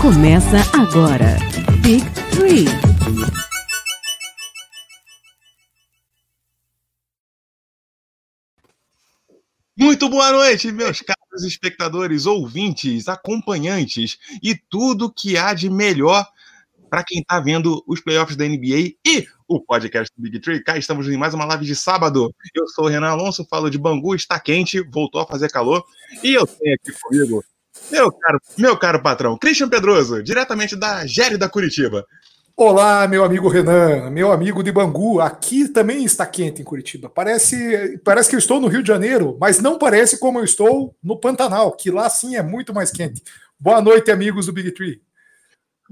Começa agora. Big Three. Muito boa noite, meus caros espectadores, ouvintes, acompanhantes e tudo que há de melhor para quem está vendo os playoffs da NBA e o podcast do Big Tree. Cá estamos em mais uma live de sábado. Eu sou o Renan Alonso, falo de Bangu, está quente, voltou a fazer calor. E eu tenho aqui comigo meu caro, meu caro patrão, Christian Pedroso, diretamente da Gérida Curitiba. Olá, meu amigo Renan, meu amigo de Bangu. Aqui também está quente em Curitiba. Parece, parece que eu estou no Rio de Janeiro, mas não parece como eu estou no Pantanal, que lá sim é muito mais quente. Boa noite, amigos do Big Tree.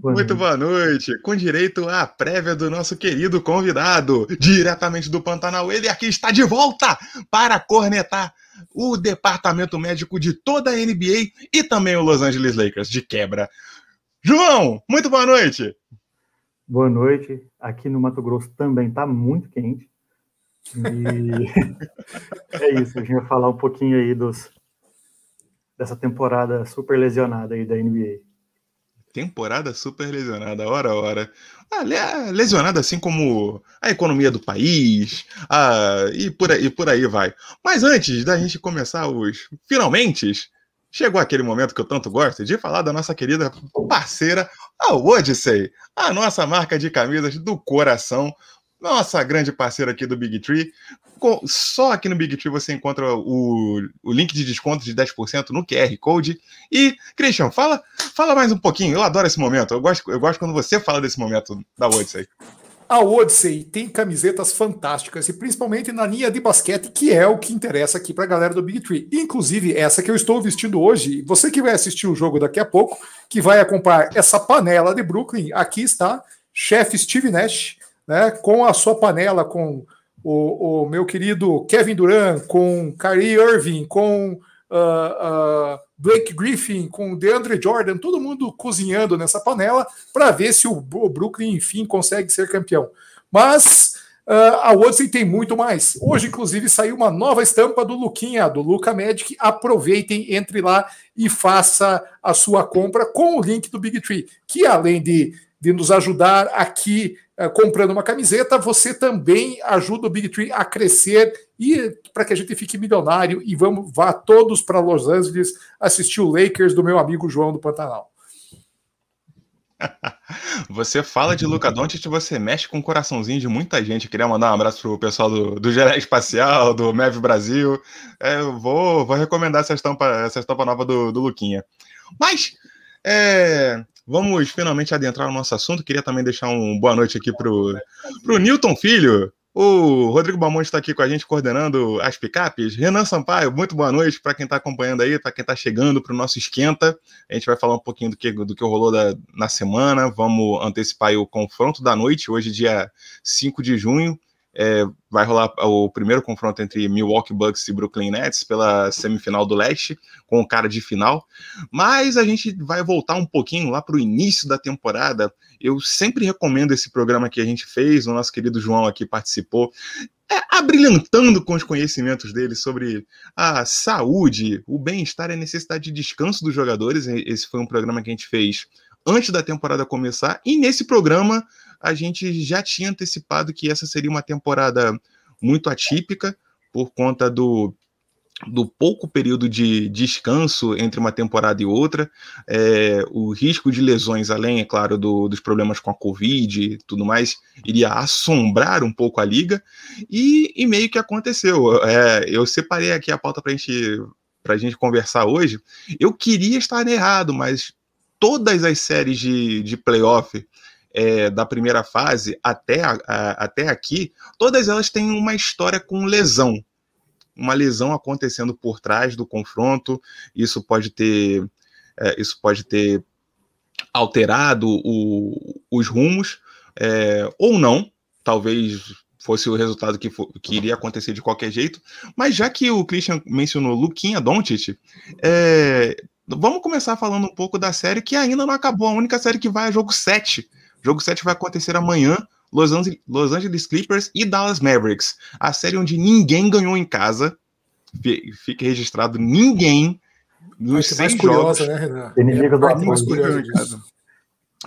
Muito boa noite, com direito à prévia do nosso querido convidado, diretamente do Pantanal. Ele aqui está de volta para cornetar o departamento médico de toda a NBA e também o Los Angeles Lakers, de quebra. João, muito boa noite. Boa noite. Aqui no Mato Grosso também está muito quente. E é isso, a gente vai falar um pouquinho aí dos, dessa temporada super lesionada aí da NBA. Temporada super lesionada, hora a hora. Ah, lesionada assim como a economia do país, ah, e, por aí, e por aí vai. Mas antes da gente começar os finalmente, chegou aquele momento que eu tanto gosto de falar da nossa querida parceira, a Odyssey, a nossa marca de camisas do coração nossa grande parceira aqui do Big Tree. Só aqui no Big Tree você encontra o, o link de desconto de 10% no QR Code. E, Christian, fala, fala mais um pouquinho. Eu adoro esse momento. Eu gosto, eu gosto quando você fala desse momento da Odyssey. A Odyssey tem camisetas fantásticas e principalmente na linha de basquete, que é o que interessa aqui para a galera do Big Tree. Inclusive, essa que eu estou vestindo hoje, você que vai assistir o jogo daqui a pouco, que vai acompanhar essa panela de Brooklyn, aqui está, chefe Steve Nash né, com a sua panela, com o, o meu querido Kevin Durant, com Kyrie Irving, com uh, uh, Blake Griffin, com DeAndre Jordan, todo mundo cozinhando nessa panela para ver se o, o, Brooklyn, enfim, consegue ser campeão. Mas uh, a Odyssey tem muito mais. Hoje, inclusive, saiu uma nova estampa do Luquinha, do Luca Magic. Aproveitem, entre lá e faça a sua compra com o link do Big Tree, que além de, de nos ajudar aqui eh, comprando uma camiseta, você também ajuda o Big Tree a crescer e para que a gente fique milionário e vamos vá todos para Los Angeles assistir o Lakers do meu amigo João do Pantanal. Você fala de Luca Doncic, você mexe com o coraçãozinho de muita gente. Eu queria mandar um abraço pro pessoal do, do Geré Espacial, do MEV Brasil. É, vou, vou recomendar essa estampa, essa estampa nova do, do Luquinha. Mas é, vamos finalmente adentrar no nosso assunto. Queria também deixar um boa noite aqui pro, pro Newton Filho. O Rodrigo Balmonte está aqui com a gente coordenando as picapes. Renan Sampaio, muito boa noite para quem está acompanhando aí, para quem está chegando para o nosso esquenta. A gente vai falar um pouquinho do que, do que rolou da, na semana. Vamos antecipar o confronto da noite, hoje, dia 5 de junho. É, vai rolar o primeiro confronto entre Milwaukee Bucks e Brooklyn Nets pela semifinal do leste, com o cara de final. Mas a gente vai voltar um pouquinho lá para o início da temporada. Eu sempre recomendo esse programa que a gente fez, o nosso querido João aqui participou. É, abrilhantando com os conhecimentos dele sobre a saúde, o bem-estar e a necessidade de descanso dos jogadores. Esse foi um programa que a gente fez antes da temporada começar, e nesse programa a gente já tinha antecipado que essa seria uma temporada muito atípica por conta do, do pouco período de descanso entre uma temporada e outra, é, o risco de lesões, além, é claro, do, dos problemas com a Covid e tudo mais, iria assombrar um pouco a liga, e, e meio que aconteceu. É, eu separei aqui a pauta para gente, a gente conversar hoje. Eu queria estar errado, mas todas as séries de, de playoff é, da primeira fase até, a, a, até aqui, todas elas têm uma história com lesão. Uma lesão acontecendo por trás do confronto, isso pode ter, é, isso pode ter alterado o, os rumos, é, ou não, talvez fosse o resultado que, for, que, iria acontecer de qualquer jeito. Mas já que o Christian mencionou Luquinha Doncic, é, Vamos começar falando um pouco da série que ainda não acabou, a única série que vai é jogo 7. Jogo 7 vai acontecer amanhã, Los Angeles, Los Angeles Clippers e Dallas Mavericks. A série onde ninguém ganhou em casa. Fique registrado, ninguém Dos seis curiosa, jogos. né, Renan? Inimiga do É curiosa.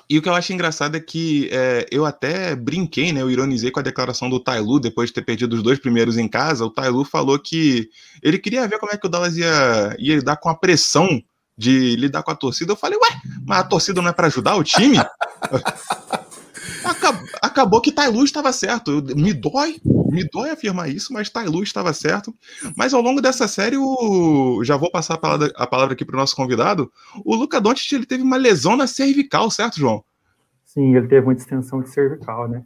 E o que eu acho engraçado é que é, eu até brinquei, né? Eu ironizei com a declaração do Tailu depois de ter perdido os dois primeiros em casa. O Tailu falou que ele queria ver como é que o Dallas ia, ia lidar com a pressão de lidar com a torcida. Eu falei, ué, mas a torcida não é para ajudar o time? Acab- Acabou que Tailu estava certo. Eu- Me dói, me dói afirmar isso, mas Tailu estava certo. Mas ao longo dessa série, o... já vou passar a palavra, a palavra aqui para o nosso convidado. O Luca Doncic ele teve uma lesão na cervical, certo, João? Sim, ele teve uma distensão de cervical, né?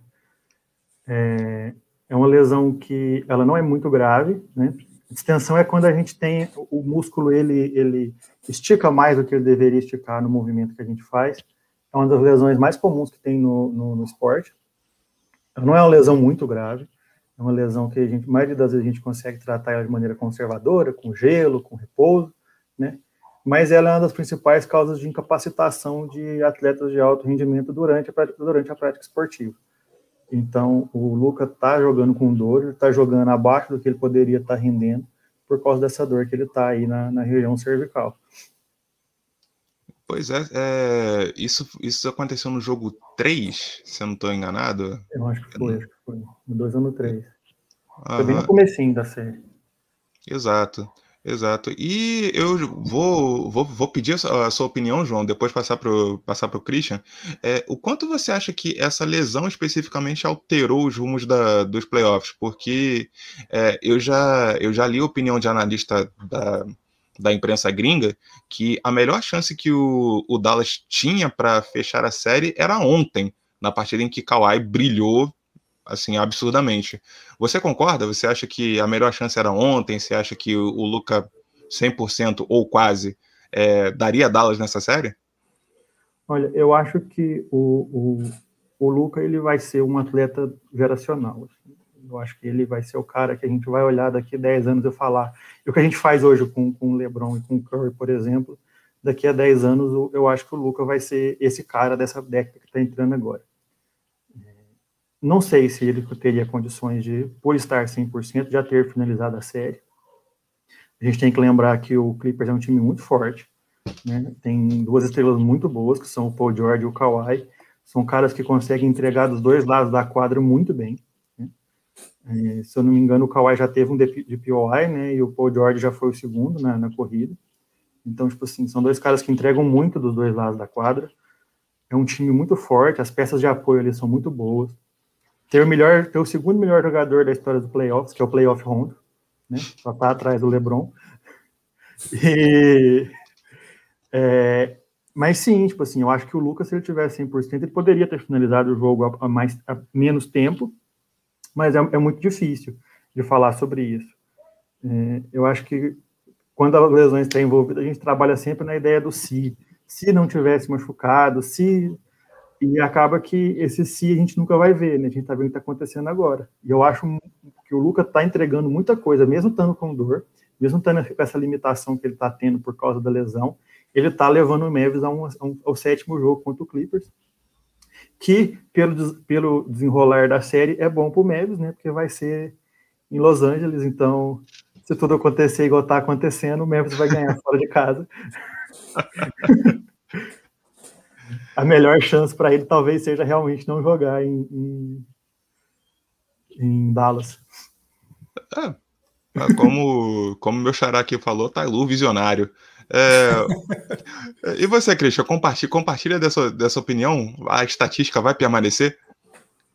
É, é uma lesão que ela não é muito grave, né? Distensão é quando a gente tem o músculo ele ele estica mais do que ele deveria esticar no movimento que a gente faz. É uma das lesões mais comuns que tem no, no, no esporte. Não é uma lesão muito grave. É uma lesão que a gente, maioria das vezes a gente consegue tratar ela de maneira conservadora, com gelo, com repouso, né? Mas ela é uma das principais causas de incapacitação de atletas de alto rendimento durante a prática, durante a prática esportiva. Então, o Luca está jogando com dor, está jogando abaixo do que ele poderia estar rendendo por causa dessa dor que ele está aí na, na região cervical. Pois é, é, isso, isso aconteceu no jogo 3, se eu não estou enganado. Eu acho que foi, acho que foi. No 2 ou no 3. Foi bem no comecinho da série. Exato, exato. E eu vou, vou, vou pedir a sua, opinião, João, depois passar para o passar pro Christian. É, o quanto você acha que essa lesão especificamente alterou os rumos da, dos playoffs? Porque é, eu, já, eu já li a opinião de analista da, da imprensa gringa que a melhor chance que o, o Dallas tinha para fechar a série era ontem, na partida em que Kawhi brilhou assim absurdamente. Você concorda? Você acha que a melhor chance era ontem? Você acha que o, Luca 100% ou quase é, daria Dallas nessa série? Olha, eu acho que o, o, o Luca ele vai ser um atleta geracional. assim. Eu acho que ele vai ser o cara que a gente vai olhar daqui a 10 anos e falar. E o que a gente faz hoje com, com o LeBron e com o Curry, por exemplo, daqui a 10 anos eu acho que o Luca vai ser esse cara dessa década que está entrando agora. Não sei se ele teria condições de, por estar 100%, já ter finalizado a série. A gente tem que lembrar que o Clippers é um time muito forte né? Tem duas estrelas muito boas, que são o Paul George e o Kawhi. São caras que conseguem entregar dos dois lados da quadra muito bem. né? É, se eu não me engano, o Kawhi já teve um DP de POI, né? E o Paul George já foi o segundo na corrida. Então, tipo assim, são dois caras que entregam muito dos dois lados da quadra. É um time muito forte, as peças de apoio ali são muito boas. Ter o melhor, ter o segundo melhor jogador da história do playoffs, que é o playoff Rondo, né? Só tá atrás do LeBron. E é, mas sim, tipo assim, eu acho que o Lucas, se ele tivesse 100%, ele poderia ter finalizado o jogo a, a mais, a menos tempo, mas é, é muito difícil de falar sobre isso. É, eu acho que quando as lesões estão envolvidas, a gente trabalha sempre na ideia do se. Se não tivesse machucado, se. E acaba que esse se a gente nunca vai ver, né? A gente tá vendo o que está acontecendo agora. E eu acho que o Lucas está entregando muita coisa, mesmo estando com dor, mesmo estando com essa limitação que ele está tendo por causa da lesão, ele está levando o Mavis a um, a um, ao sétimo jogo contra o Clippers, que pelo, pelo desenrolar da série é bom para o Mavis, né? Porque vai ser em Los Angeles, então se tudo acontecer igual está acontecendo, o Mavis vai ganhar fora de casa. a melhor chance para ele talvez seja realmente não jogar em, em, em Dallas. Ah, Como, como meu xará aqui falou, Tailu, visionário. É, e você, Christian, compartilha, compartilha dessa, dessa opinião? A estatística vai permanecer?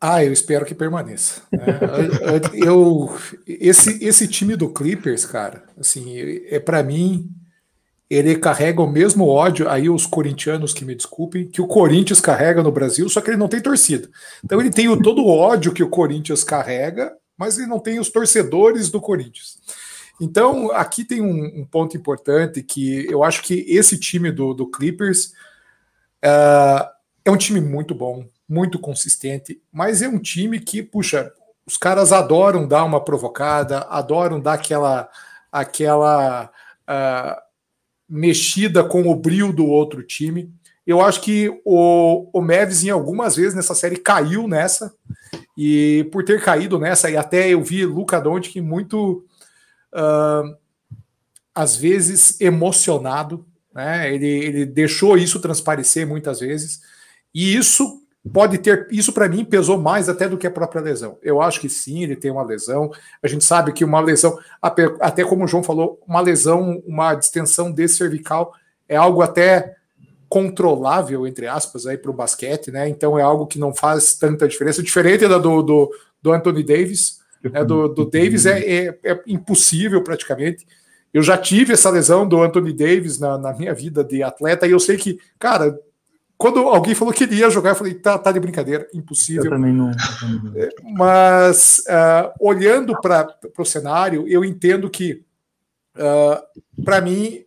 Ah, eu espero que permaneça. né? eu, esse, esse time do Clippers, cara, assim, é para mim, ele carrega o mesmo ódio, aí os corintianos que me desculpem, que o Corinthians carrega no Brasil, só que ele não tem torcida. Então ele tem o, todo o ódio que o Corinthians carrega, mas ele não tem os torcedores do Corinthians. Então, aqui tem um, um ponto importante que eu acho que esse time do, do Clippers uh, é um time muito bom, muito consistente, mas é um time que, puxa, os caras adoram dar uma provocada, adoram dar aquela, aquela uh, mexida com o brilho do outro time. Eu acho que o, o Mavis, em algumas vezes nessa série, caiu nessa, e por ter caído nessa, e até eu vi Luca Doncic muito uh, às vezes emocionado, né? Ele, ele deixou isso transparecer muitas vezes, e isso pode ter. Isso para mim pesou mais até do que a própria lesão. Eu acho que sim, ele tem uma lesão. A gente sabe que uma lesão, até como o João falou, uma lesão, uma distensão desse cervical é algo até controlável, entre aspas, aí para o basquete, né? Então é algo que não faz tanta diferença. Diferente da do, do, do Anthony Davis, né? do, do Davis é, é, é impossível praticamente. Eu já tive essa lesão do Anthony Davis na, na, minha vida de atleta e eu sei que, cara, quando alguém falou que ele ia jogar, eu falei, tá, tá de brincadeira, impossível. Eu também não. É, mas, uh, olhando para o cenário, eu entendo que, uh, para mim,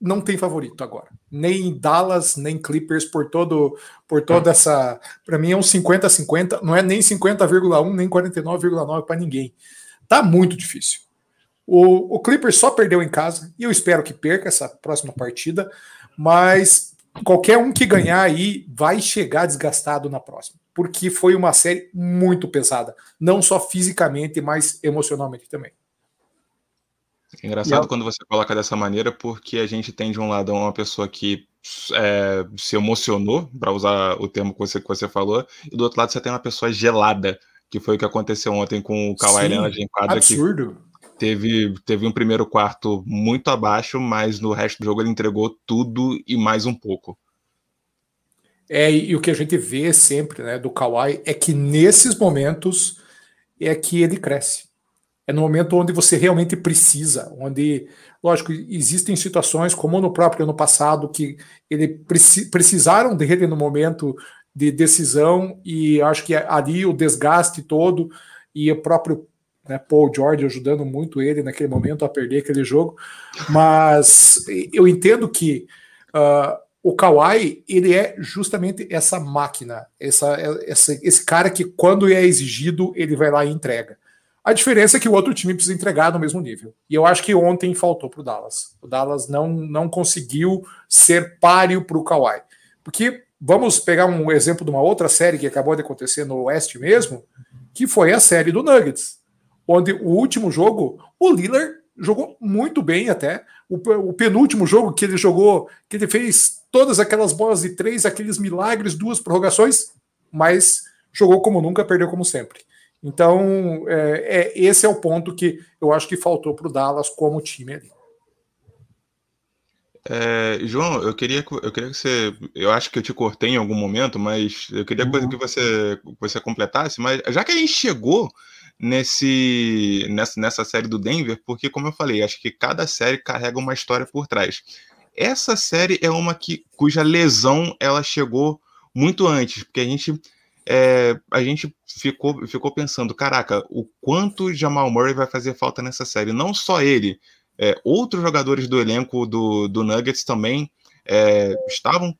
não tem favorito agora. Nem Dallas, nem Clippers, por todo por toda essa. Para mim é um 50-50, não é nem 50,1, nem 49,9 para ninguém. Tá muito difícil. O, o Clippers só perdeu em casa, e eu espero que perca essa próxima partida, mas qualquer um que ganhar aí vai chegar desgastado na próxima, porque foi uma série muito pesada, não só fisicamente, mas emocionalmente também. É engraçado quando você coloca dessa maneira, porque a gente tem de um lado uma pessoa que é, se emocionou, para usar o termo que você, que você falou, e do outro lado você tem uma pessoa gelada, que foi o que aconteceu ontem com o Kawhi Leonard em quadra. Absurdo. Que teve, teve um primeiro quarto muito abaixo, mas no resto do jogo ele entregou tudo e mais um pouco. É, e o que a gente vê sempre né, do Kawhi é que nesses momentos é que ele cresce é no momento onde você realmente precisa, onde, lógico, existem situações, como no próprio ano passado, que ele preci precisaram dele no momento de decisão, e acho que ali o desgaste todo, e o próprio né, Paul George ajudando muito ele naquele momento a perder aquele jogo, mas eu entendo que uh, o Kawhi ele é justamente essa máquina, essa, essa, esse cara que quando é exigido ele vai lá e entrega. A diferença é que o outro time precisa entregar no mesmo nível. E eu acho que ontem faltou para o Dallas. O Dallas não, não conseguiu ser páreo para o Kawhi. Porque vamos pegar um exemplo de uma outra série que acabou de acontecer no Oeste mesmo, que foi a série do Nuggets, onde o último jogo, o Lillard jogou muito bem até. O, o, penúltimo jogo que ele jogou, que ele fez todas aquelas bolas de três, aqueles milagres, duas prorrogações, mas jogou como nunca, perdeu como sempre. Então, é, é, esse é o ponto que eu acho que faltou para o Dallas como time ali. É, João, eu queria, eu queria que você. Eu acho que eu te cortei em algum momento, mas eu queria uhum. que você, você completasse. Mas já que a gente chegou nesse, nessa, nessa série do Denver, porque, como eu falei, acho que cada série carrega uma história por trás. Essa série é uma que, cuja lesão ela chegou muito antes, porque a gente é, a gente ficou, ficou pensando, caraca, o quanto Jamal Murray vai fazer falta nessa série. Não só ele, é, outros jogadores do elenco do, do Nuggets também é, estavam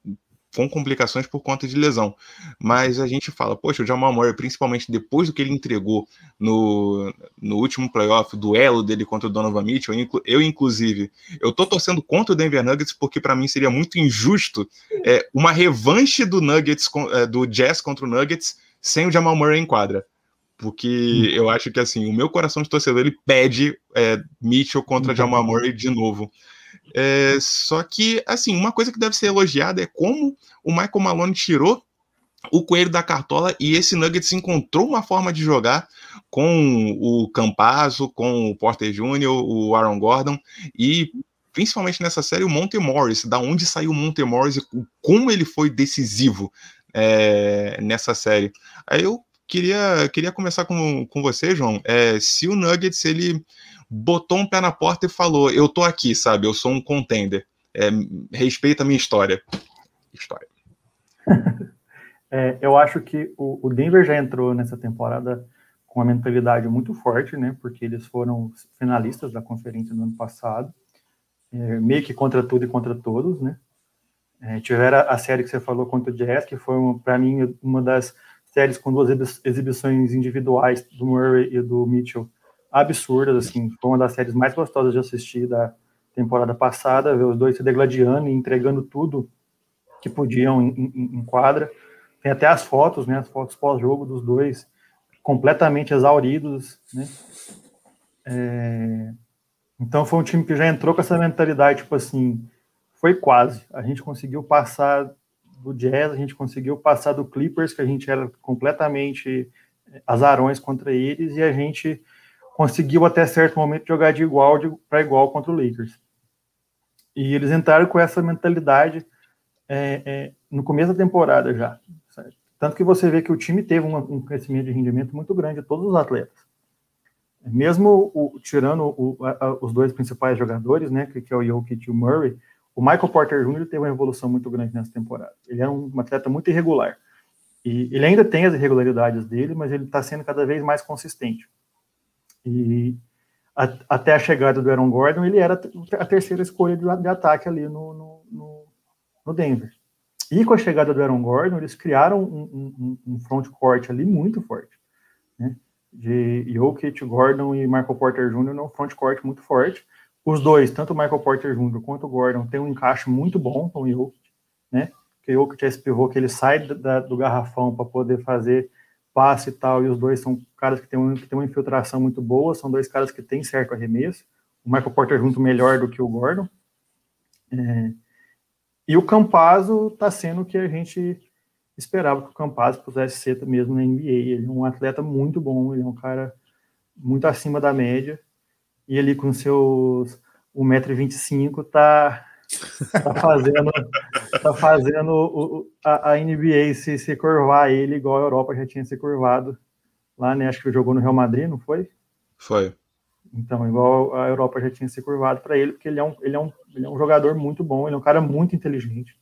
com complicações por conta de lesão. Mas a gente fala, poxa, o Jamal Murray, principalmente depois do que ele entregou no, no último playoff, duelo dele contra o Donovan Mitchell, eu, inclusive, eu tô torcendo contra o Denver Nuggets porque para mim seria muito injusto é, uma revanche do Nuggets, é, do Jazz contra o Nuggets sem o Jamal Murray em quadra. Porque eu acho que assim, o meu coração de torcedor ele pede é, Mitchell contra Jamal Murray de novo. É, só que, assim, uma coisa que deve ser elogiada é como o Michael Malone tirou o coelho da cartola e esse Nuggets encontrou uma forma de jogar com o Campazzo, com o Porter Jr., o Aaron Gordon e principalmente nessa série o Monte Morris, da onde saiu o Monte Morris e como ele foi decisivo é, nessa série. Aí eu queria, queria começar com, com você, João. É, se o Nuggets ele botou um pé na porta e falou: Eu tô aqui, sabe? Eu sou um contender. É, respeita a minha história. História. é, eu acho que o, o, Denver já entrou nessa temporada com uma mentalidade muito forte, né? Porque eles foram finalistas da conferência no ano passado, é, meio que contra tudo e contra todos, né? É, tiveram a série que você falou contra o Jazz, que foi, para mim, uma das séries com duas exibições individuais do Murray e do Mitchell absurdas, assim, foi uma das séries mais gostosas de assistir da temporada passada, ver os dois se degladiando e entregando tudo que podiam em, em, em quadra. Tem até as fotos, né, as fotos pós-jogo dos dois completamente exauridos, né? É... Então foi um time que já entrou com essa mentalidade, tipo assim, foi quase. A gente conseguiu passar do Jazz, a gente conseguiu passar do Clippers, que a gente era completamente eh, azarões contra eles, e a gente conseguiu até certo momento jogar de igual para igual contra o Lakers. E eles entraram com essa mentalidade é, é, no começo da temporada já. Certo? Tanto que você vê que o time teve um, um crescimento de rendimento muito grande de todos os atletas. Mesmo o, tirando o, a, os dois principais jogadores, né, que, que é o Jokic e o Murray, o Michael Porter Jr. teve uma evolução muito grande nessa temporada. Ele é um, um atleta muito irregular. E ele ainda tem as irregularidades dele, mas ele está sendo cada vez mais consistente. E a, até a chegada do Aaron Gordon, ele era a terceira escolha de, de ataque ali no, no, no, no, Denver. E com a chegada do Aaron Gordon, eles criaram um, um, um front court ali muito forte. Né? De Jokic, Gordon e Michael Porter Jr. num front court muito forte os dois, tanto o Michael Porter Jr. quanto o Gordon, têm um encaixe muito bom com o Jokic, né? Porque o Jokic é esse pivô que ele sai da, do garrafão para poder fazer passe e tal, e os dois são caras que têm, um, que uma infiltração muito boa, são dois caras que têm certo arremesso. O Michael Porter junto melhor do que o Gordon. É, e o Campazzo está sendo o que a gente esperava que o Campazzo pudesse ser mesmo na NBA. Ele é um atleta muito bom, ele é um cara muito acima da média e ele com seus 1,25m tá, tá fazendo, tá fazendo o, a, a, NBA se, se curvar ele igual a Europa já tinha se curvado lá, né? Acho que jogou no Real Madrid, não foi? Foi. Então, igual a Europa já tinha se curvado para ele, porque ele é, um, ele, é um, ele é um jogador muito bom, ele é um cara muito inteligente.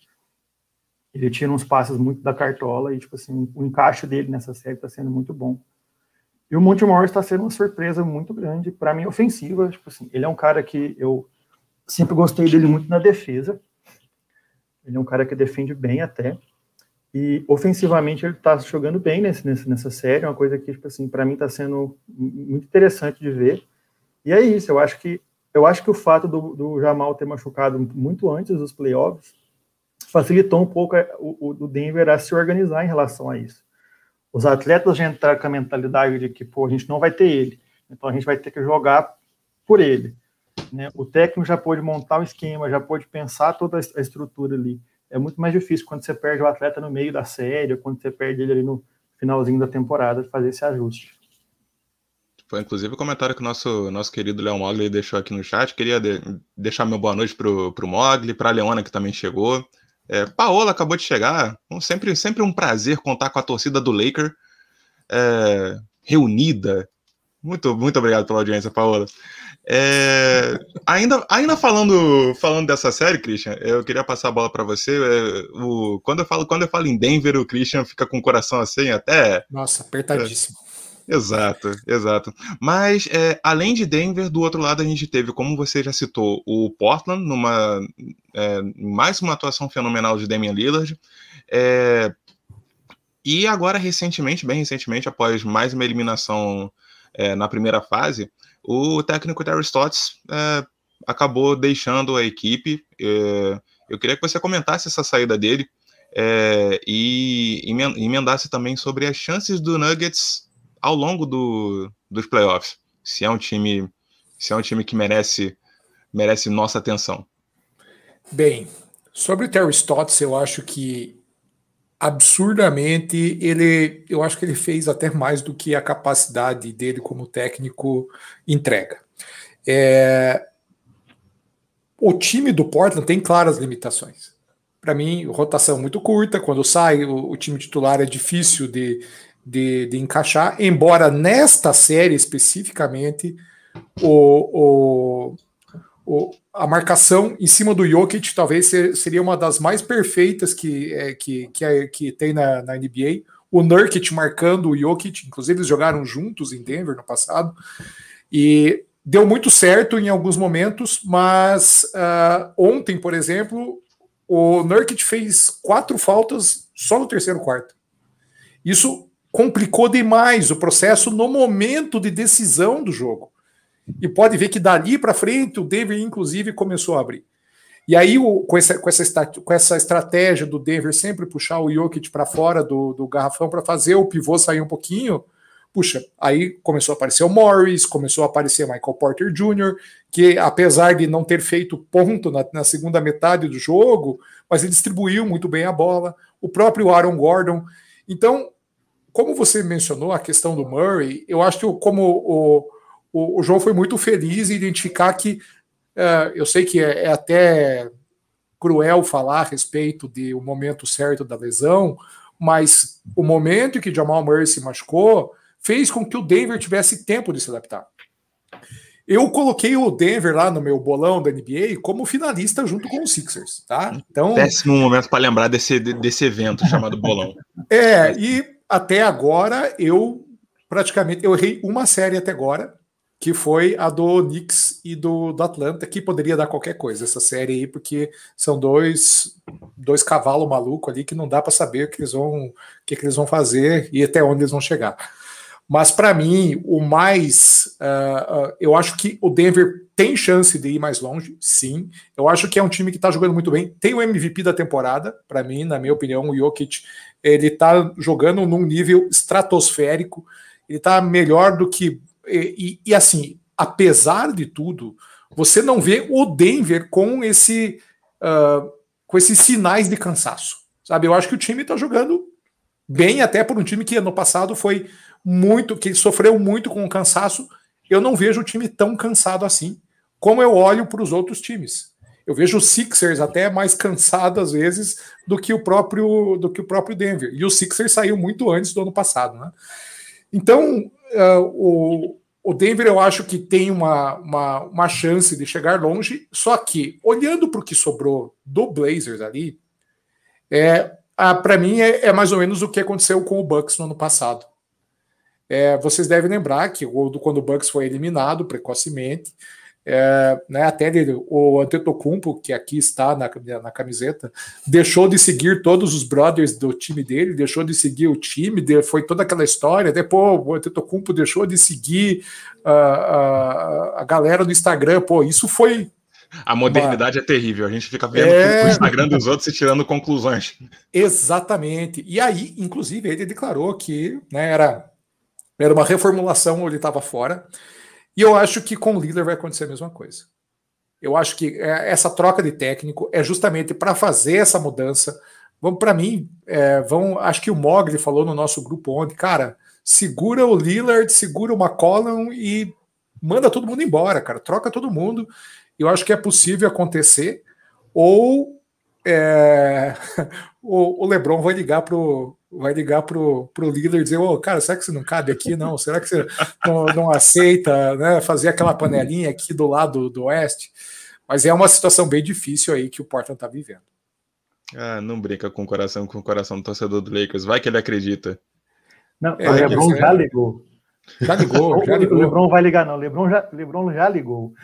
Ele tira uns passos muito da cartola e, tipo assim, o encaixe dele nessa série está sendo muito bom. E o Monte Morris está sendo uma surpresa muito grande para mim ofensiva. Tipo assim, ele é um cara que eu sempre gostei dele muito na defesa. Ele é um cara que defende bem até. E ofensivamente ele está jogando bem nesse, nesse, nessa série, é uma coisa que tipo assim, para mim está sendo muito interessante de ver. E é isso, eu acho que eu acho que o fato do, do Jamal ter machucado muito antes dos playoffs facilitou um pouco o, o Denver a se organizar em relação a isso. Os atletas já entraram com a mentalidade de que, pô, a gente não vai ter ele, então a gente vai ter que jogar por ele. Né? O técnico já pode montar o esquema, já pode pensar toda a estrutura ali. É muito mais difícil quando você perde o atleta no meio da série, ou quando você perde ele ali no finalzinho da temporada, fazer esse ajuste. Foi inclusive o comentário que o nosso, nosso querido Léo Mogli deixou aqui no chat. Queria de, deixar meu boa noite pro, pro Mogli, para a Leona, que também chegou. É, Paola acabou de chegar. sempre, sempre um prazer contar com a torcida do Laker é, reunida. Muito, muito obrigado pela audiência, Paola. É, ainda, ainda falando, falando dessa série, Christian, eu queria passar a bola para você. É, o, quando, eu falo, quando eu falo em Denver, o Christian fica com o coração assim, até. Nossa, apertadíssimo. Exato, exato. Mas, é, além de Denver, do outro lado a gente teve, como você já citou, o Portland, numa é, mais uma atuação fenomenal de Damian Lillard. É, e agora, recentemente, bem recentemente, após mais uma eliminação é, na primeira fase, o técnico Terry Stotts é, acabou deixando a equipe. É, eu queria que você comentasse essa saída dele e emendasse também sobre as chances do Nuggets ao longo do, dos playoffs. Se é um time, se é um time que merece merece nossa atenção. Bem, sobre o Terry Stotts, eu acho que absurdamente ele, eu acho que ele fez até mais do que a capacidade dele como técnico entrega. É, o time do Portland tem claras limitações. Para mim, rotação muito curta. Quando sai, o, o time titular é difícil de, de, de encaixar, embora nesta série especificamente o, o, o, a marcação em cima do Jokic talvez seria uma das mais perfeitas que, é, que, que, é, que tem na, na NBA. O Nurkic marcando o Jokic, inclusive eles jogaram juntos em Denver no passado, e deu muito certo em alguns momentos, mas uh, ontem, por exemplo, o Nurkic fez quatro faltas só no terceiro quarto. Isso complicou demais o processo no momento de decisão do jogo. E pode ver que dali para frente o Denver, inclusive, começou a abrir. E aí, o, com, essa, com, essa, com essa estratégia do Denver sempre puxar o Jokic para fora do, do garrafão para fazer o pivô sair um pouquinho, puxa, aí começou a aparecer o Morris, começou a aparecer Michael Porter Jr., que apesar de não ter feito ponto na, na segunda metade do jogo, mas ele distribuiu muito bem a bola, o próprio Aaron Gordon. Então, como você mencionou a questão do Murray, eu acho que como o, o, o João foi muito feliz em identificar que uh, eu sei que é, é até cruel falar a respeito de o momento certo da lesão, mas o momento em que Jamal Murray se machucou fez com que o Denver tivesse tempo de se adaptar. Eu coloquei o Denver lá no meu bolão da NBA como finalista junto com os Sixers, tá? Então, péssimo momento para lembrar desse, desse evento chamado bolão. É, e até agora eu praticamente eu errei uma série até agora, que foi a do Knicks e do, do Atlanta, que poderia dar qualquer coisa essa série aí, porque são dois dois cavalos malucos ali que não dá para saber o que eles vão o que, que eles vão fazer e até onde eles vão chegar. Mas para mim, o mais. Uh, uh, eu acho que o Denver tem chance de ir mais longe, sim. Eu acho que é um time que está jogando muito bem. Tem o MVP da temporada, para mim, na minha opinião, o Jokic. Ele está jogando num nível estratosférico. Ele está melhor do que. E, e, assim, apesar de tudo, você não vê o Denver com esse. Uh, com esses sinais de cansaço. Sabe? Eu acho que o time está jogando bem, até por um time que ano passado foi muito, que sofreu muito com o cansaço. Eu não vejo o time tão cansado assim, como eu olho para os outros times. Eu vejo os Sixers até mais cansado às vezes do que o próprio do que o próprio Denver. E o Sixers saiu muito antes do ano passado, né? Então, uh, o, o Denver eu acho que tem uma, uma, uma chance de chegar longe, só que olhando para o que sobrou do Blazers ali, é, para mim é, é, mais ou menos o que aconteceu com o Bucks no ano passado. É, vocês devem lembrar que quando o Bucks foi eliminado precocemente, é, né, até ele, o Antetokounmpo, que aqui está na, na camiseta, deixou de seguir todos os brothers do time dele, deixou de seguir o time, foi toda aquela história. Depois o Antetokounmpo deixou de seguir uh, uh, a galera do Instagram. Pô, isso foi a modernidade é terrível. A gente fica vendo é... o Instagram dos outros e tirando conclusões. Exatamente. E aí, inclusive, ele declarou que né, era era uma reformulação ele estava fora. E eu acho que com o Lillard vai acontecer a mesma coisa. Eu acho que é, essa troca de técnico é justamente para fazer essa mudança. Vamos para mim, é, vão. Acho que o Mogli falou no nosso grupo ontem, cara, segura o Lillard, segura o McCollum e manda todo mundo embora, cara. Troca todo mundo. Eu acho que é possível acontecer. Ou é, o, o LeBron vai ligar pro vai ligar pro, pro líder e dizer, ô, oh, cara, será que você não cabe aqui, não? Será que você não, não aceita né, fazer aquela panelinha aqui do lado do oeste? Mas é uma situação bem difícil aí que o Portland tá vivendo. Ah, não brinca com o coração com o coração do torcedor do Lakers. Vai que ele acredita. Não, é, o Lebron já ligou. Já ligou, já ligou. O Lebron vai ligar, não. O Lebron já, Lebron já ligou.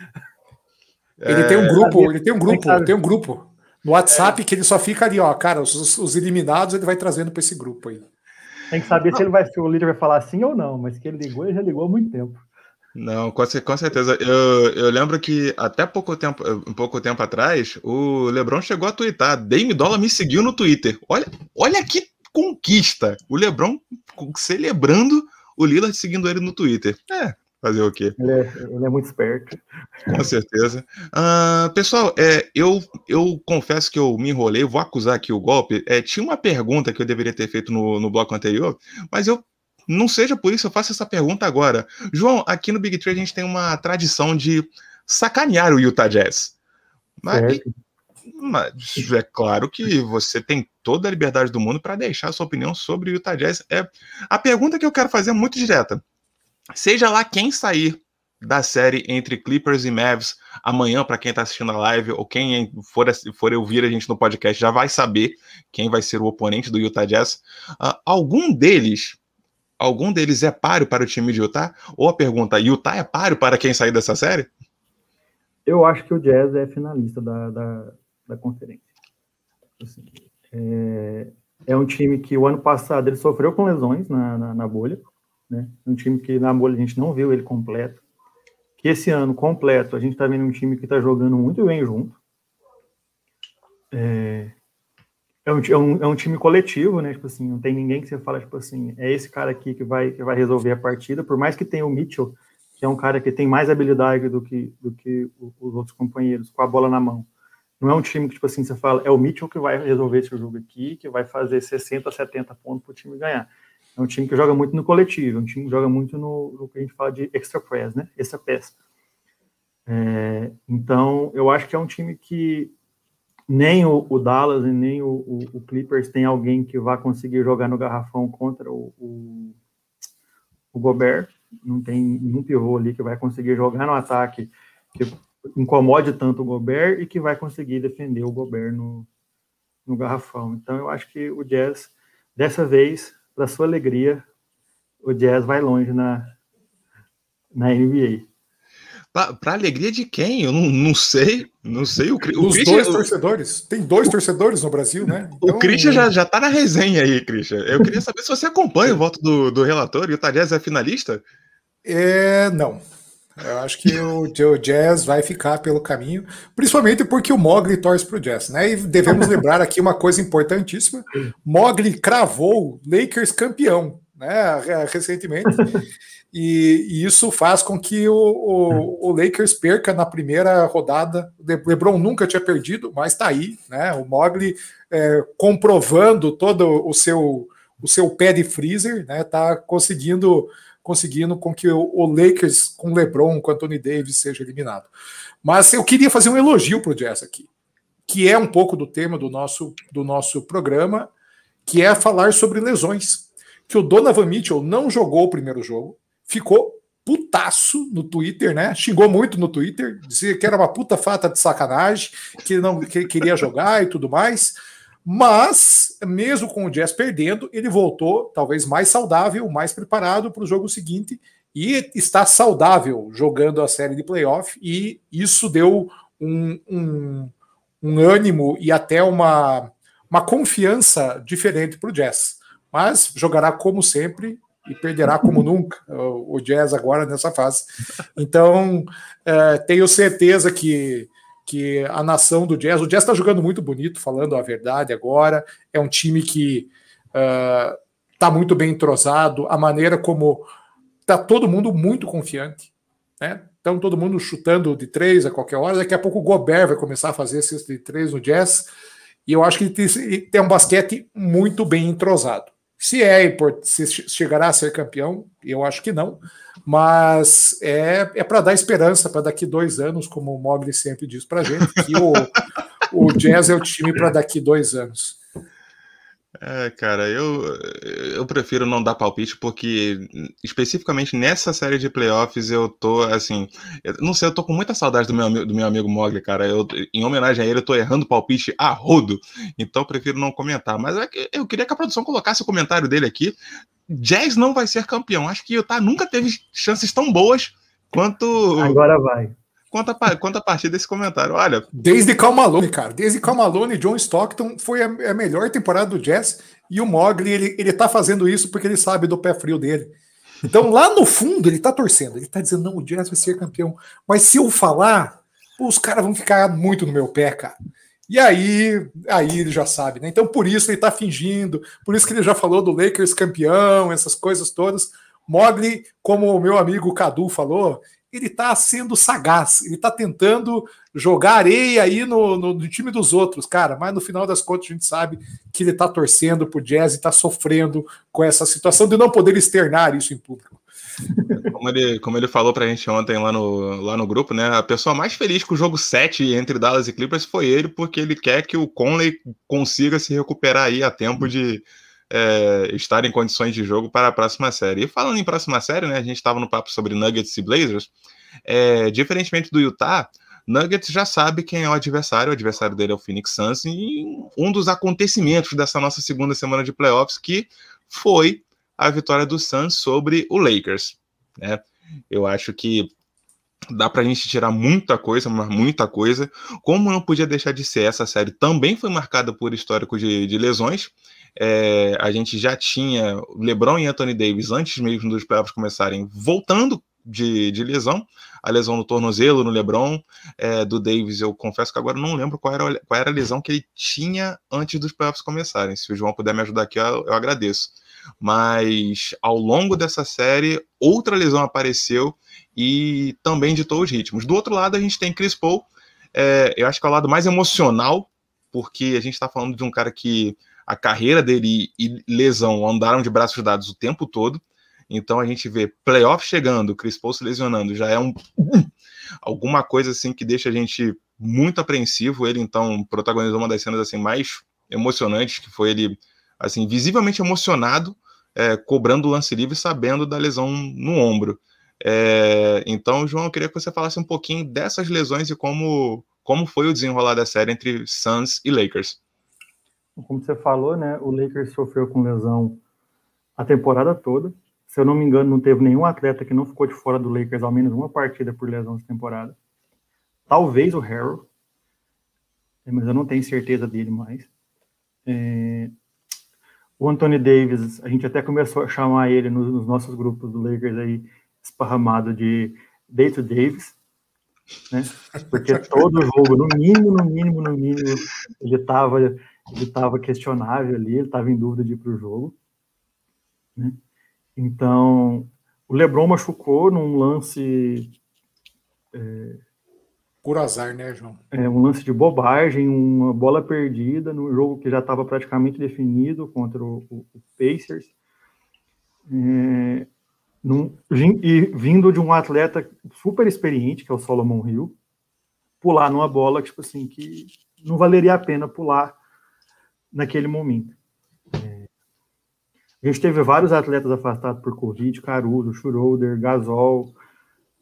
Ele é... tem um grupo, ele tem um grupo, ele tem um grupo no WhatsApp é. que ele só fica ali, ó, cara, os, os eliminados ele vai trazendo para esse grupo aí. Tem que saber não. se ele vai, se o líder vai falar sim ou não, mas que ele ligou, ele já ligou há muito tempo. Não, com, com certeza. Eu, eu lembro que até pouco tempo, um pouco tempo atrás, o LeBron chegou a twittar. Dame Dollar me seguiu no Twitter. Olha, olha que conquista! O LeBron celebrando o Lillard seguindo ele no Twitter. É, Fazer o quê? Ele é, ele é muito esperto. Com certeza. Uh, pessoal, é, eu, eu confesso que eu me enrolei, vou acusar aqui o golpe. É, tinha uma pergunta que eu deveria ter feito no, no bloco anterior, mas eu não seja por isso, eu faço essa pergunta agora. João, aqui no Big Tree a gente tem uma tradição de sacanear o Utah Jazz. Mas, mas é claro que você tem toda a liberdade do mundo para deixar a sua opinião sobre o Utah Jazz. É, a pergunta que eu quero fazer é muito direta. Seja lá quem sair da série entre Clippers e Mavs amanhã, para quem está assistindo a live, ou quem for, for ouvir a gente no podcast, já vai saber quem vai ser o oponente do Utah Jazz. Uh, algum deles, algum deles é páreo para o time de Utah? Ou a pergunta, Utah é páreo para quem sair dessa série? Eu acho que o Jazz é finalista da, da, da conferência. Assim, é, é, um time que o ano passado ele sofreu com lesões na, na, na bolha, né? Um time que na bolha a gente não viu ele completo. Que esse ano completo a gente está vendo um time que está jogando muito bem junto. É... é um, é, um, é um time coletivo, né? Tipo assim, não tem ninguém que você fala, tipo assim, é esse cara aqui que vai, que vai resolver a partida, por mais que tenha o Mitchell, que é um cara que tem mais habilidade do que, do que os outros companheiros, com a bola na mão. Não é um time que, tipo assim, você fala, é o Mitchell que vai resolver esse jogo aqui, que vai fazer 60, 70 pontos para o time ganhar. É um time que joga muito no coletivo, é um time que joga muito no, no que a gente fala de extra press, né? Extra pass. É, então, eu acho que é um time que nem o, o Dallas e nem o, o, o, Clippers tem alguém que vá conseguir jogar no garrafão contra o, o, Gobert. Não tem nenhum pivô ali que vai conseguir jogar no ataque que incomode tanto o Gobert e que vai conseguir defender o Gobert no, no garrafão. Então, eu acho que o Jazz, dessa vez, para sua alegria, o Jazz vai longe na, na NBA. Para alegria de quem? Eu não, não sei. Não sei. O, o Os Christian, dois torcedores. Tem dois torcedores no Brasil, né? Então... O Christian já, já tá na resenha aí, Christian. Eu queria saber se você acompanha o voto do, do relator e o Tadjaz é finalista? É, não. Eu acho que o, o, Jazz vai ficar pelo caminho, principalmente porque o Mogli torce para o Jazz, né? E devemos lembrar aqui uma coisa importantíssima: Mogli cravou Lakers campeão, né? Recentemente. E, e, isso faz com que o, o, o, Lakers perca na primeira rodada. O LeBron nunca tinha perdido, mas está aí, né? O Mogli é, comprovando todo o seu o seu pé de freezer, né? Tá conseguindo conseguindo com que o, Lakers com LeBron, com Anthony Davis seja eliminado. Mas eu queria fazer um elogio para o Jazz aqui, que é um pouco do tema do nosso do nosso programa, que é falar sobre lesões. Que o Donovan Mitchell não jogou o primeiro jogo ficou putaço no Twitter, né? Xingou muito no Twitter, dizia que era uma puta fata de sacanagem, que não que queria jogar e tudo mais. Mas, mesmo com o Jazz perdendo, ele voltou talvez mais saudável, mais preparado para o jogo seguinte e está saudável jogando a série de playoff. E isso deu um, um, um ânimo e até uma, uma confiança diferente para o Jazz. Mas jogará como sempre e perderá como nunca o, Jazz agora nessa fase. Então, é, tenho certeza que, que a nação do Jazz, o Jazz está jogando muito bonito, falando a verdade agora. É um time que está uh, muito bem entrosado, a maneira como está todo mundo muito confiante, né? Então, todo mundo chutando de três a qualquer hora. Daqui a pouco o Gobert vai começar a fazer esses de três no Jazz. E eu acho que tem um basquete muito bem entrosado. Se é se chegará a ser campeão, eu acho que não, mas é, é para dar esperança para daqui dois anos, como o Mobile sempre diz para gente, que o, o Jazz é o time para daqui dois anos. É, cara, eu, eu prefiro não dar palpite porque, especificamente nessa série de playoffs, eu tô assim. Eu, não sei, eu tô com muita saudade do meu, do meu amigo Mogli, cara. Eu, em homenagem a ele, eu tô errando palpite a rodo, então eu prefiro não comentar. Mas é que eu queria que a produção colocasse o comentário dele aqui. Jazz não vai ser campeão. Acho que o Utah nunca teve chances tão boas quanto. Agora vai quanto a, quanto a partir desse comentário. Olha. Desde Cal Malone, cara. Desde Cal Malone, John Stockton foi a, a, melhor temporada do Jazz. E o Mogli, ele, ele tá fazendo isso porque ele sabe do pé frio dele. Então, lá no fundo, ele tá torcendo. Ele tá dizendo, não, o Jazz vai ser campeão. Mas se eu falar, os caras vão ficar muito no meu pé, cara. E aí, aí ele já sabe, né? Então, por isso ele tá fingindo, por isso que ele já falou do Lakers campeão, essas coisas todas. Mogli, como o meu amigo Cadu falou, ele está sendo sagaz, ele está tentando jogar areia aí no, no, no, time dos outros, cara, mas no final das contas a gente sabe que ele está torcendo pro Jazz e está sofrendo com essa situação de não poder externar isso em público. Como ele, como ele falou pra gente ontem lá no, lá no grupo, né? A pessoa mais feliz com o jogo 7 entre Dallas e Clippers foi ele, porque ele quer que o Conley consiga se recuperar aí a tempo de, é, estar em condições de jogo para a próxima série. E falando em próxima série, né, a gente estava no papo sobre Nuggets e Blazers. É, diferentemente do Utah, Nuggets já sabe quem é o adversário, o adversário dele é o Phoenix Suns, e um dos acontecimentos dessa nossa segunda semana de playoffs que foi a vitória do Suns sobre o Lakers. Né? Eu acho que dá para a gente tirar muita coisa, muita coisa. Como não podia deixar de ser, essa série também foi marcada por histórico de, de lesões. É, a gente já tinha LeBron e Anthony Davis, antes mesmo dos playoffs começarem, voltando de, de lesão, a lesão no tornozelo, no LeBron, é, do Davis, eu confesso que agora não lembro qual era, qual era a lesão que ele tinha antes dos playoffs começarem. Se o João puder me ajudar aqui, eu, eu agradeço. Mas ao longo dessa série, outra lesão apareceu e também ditou os ritmos. Do outro lado, a gente tem Chris Paul, é, eu acho que é o lado mais emocional, porque a gente está falando de um cara que a carreira dele e lesão andaram de braços dados o tempo todo. Então a gente vê playoff chegando, Chris Paul se lesionando, já é um alguma coisa assim que deixa a gente muito apreensivo. Ele então protagonizou uma das cenas assim mais emocionantes, que foi ele assim visivelmente emocionado, é, cobrando o lance livre, sabendo da lesão no ombro. É, então, João, eu queria que você falasse um pouquinho dessas lesões e como como foi o desenrolar da série entre Suns e Lakers. Como você falou, né, o Lakers sofreu com lesão a temporada toda se eu não me engano, não teve nenhum atleta que não ficou de fora do Lakers ao menos uma partida por lesão de temporada. Talvez o Harrell, mas eu não tenho certeza dele mais. É... O Anthony Davis, a gente até começou a chamar ele nos, nos nossos grupos do Lakers aí, esparramado de Dayton Davis, né? Porque todo jogo, no mínimo, no mínimo, no mínimo, ele estava ele tava questionável ali, ele estava em dúvida de ir para o jogo. Né? Então, o LeBron machucou num lance. É, Por azar, né, João? É, um lance de bobagem, uma bola perdida no jogo que já estava praticamente definido contra o, o, o Pacers. É, num, e vindo de um atleta super experiente, que é o Solomon Hill, pular numa bola, tipo assim, que não valeria a pena pular naquele momento. A gente teve vários atletas afastados por Covid, Caruso, Schroeder, Gasol.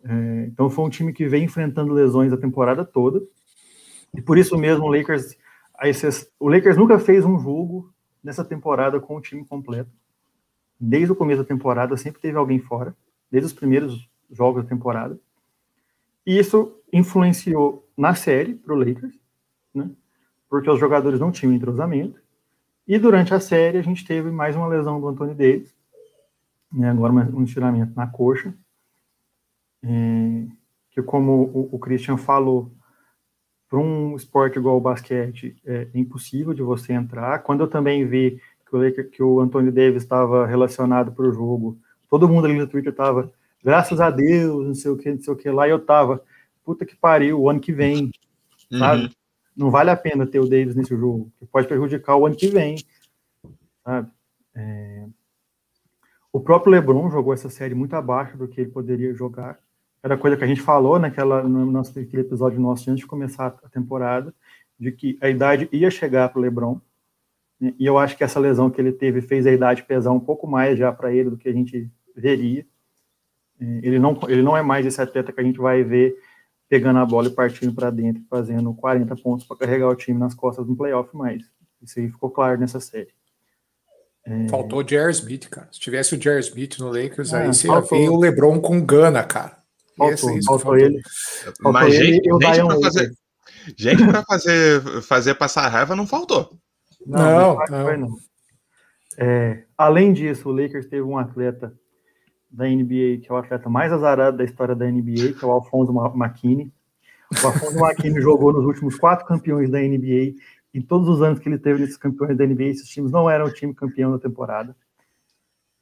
É, então foi um time que vem enfrentando lesões a temporada toda. E por isso mesmo o Lakers, o Lakers nunca fez um jogo nessa temporada com o time completo. Desde o começo da temporada sempre teve alguém fora, desde os primeiros jogos da temporada. E isso influenciou na série para o Lakers, né? porque os jogadores não tinham entrosamento. E durante a série a gente teve mais uma lesão do Anthony Davis, né, agora um estiramento na coxa, é, que como o, o Christian falou, para um esporte igual o basquete é impossível de você entrar. Quando eu também vi que o, que o Anthony Davis estava relacionado para o jogo, todo mundo ali no Twitter estava, graças a Deus, não sei o que, não sei o que lá, e eu estava, puta que pariu, o ano que vem, uhum. sabe? não vale a pena ter o Davis nesse jogo, que pode prejudicar o ano que vem, sabe? É... O próprio LeBron jogou essa série muito abaixo do que ele poderia jogar. Era coisa que a gente falou naquela, no nosso, naquele episódio nosso antes de começar a temporada, de que a idade ia chegar para o LeBron. Né? E eu acho que essa lesão que ele teve fez a idade pesar um pouco mais já para ele do que a gente veria. É, ele não, ele não é mais esse atleta que a gente vai ver pegando a bola e partindo para dentro, fazendo 40 pontos para carregar o time nas costas no playoff mais. Isso aí ficou claro nessa série. É... Faltou o Jerry Smith, cara. Se tivesse o Jerry Smith no Lakers, aí você faltou... ia ver o LeBron com gana, cara. Faltou, Esse, faltou, faltou ele. Faltou Mas ele gente, gente para fazer, gente para fazer, fazer passar raiva não faltou. Não, não, não. não. É, além disso, o Lakers teve um atleta da NBA, que é o atleta mais azarado da história da NBA, que é o Alfonso McKinney. O Alfonso McKinney jogou nos últimos quatro campeões da NBA. Em todos os anos que ele teve nesses campeões da NBA, esses times não eram o time campeão da temporada.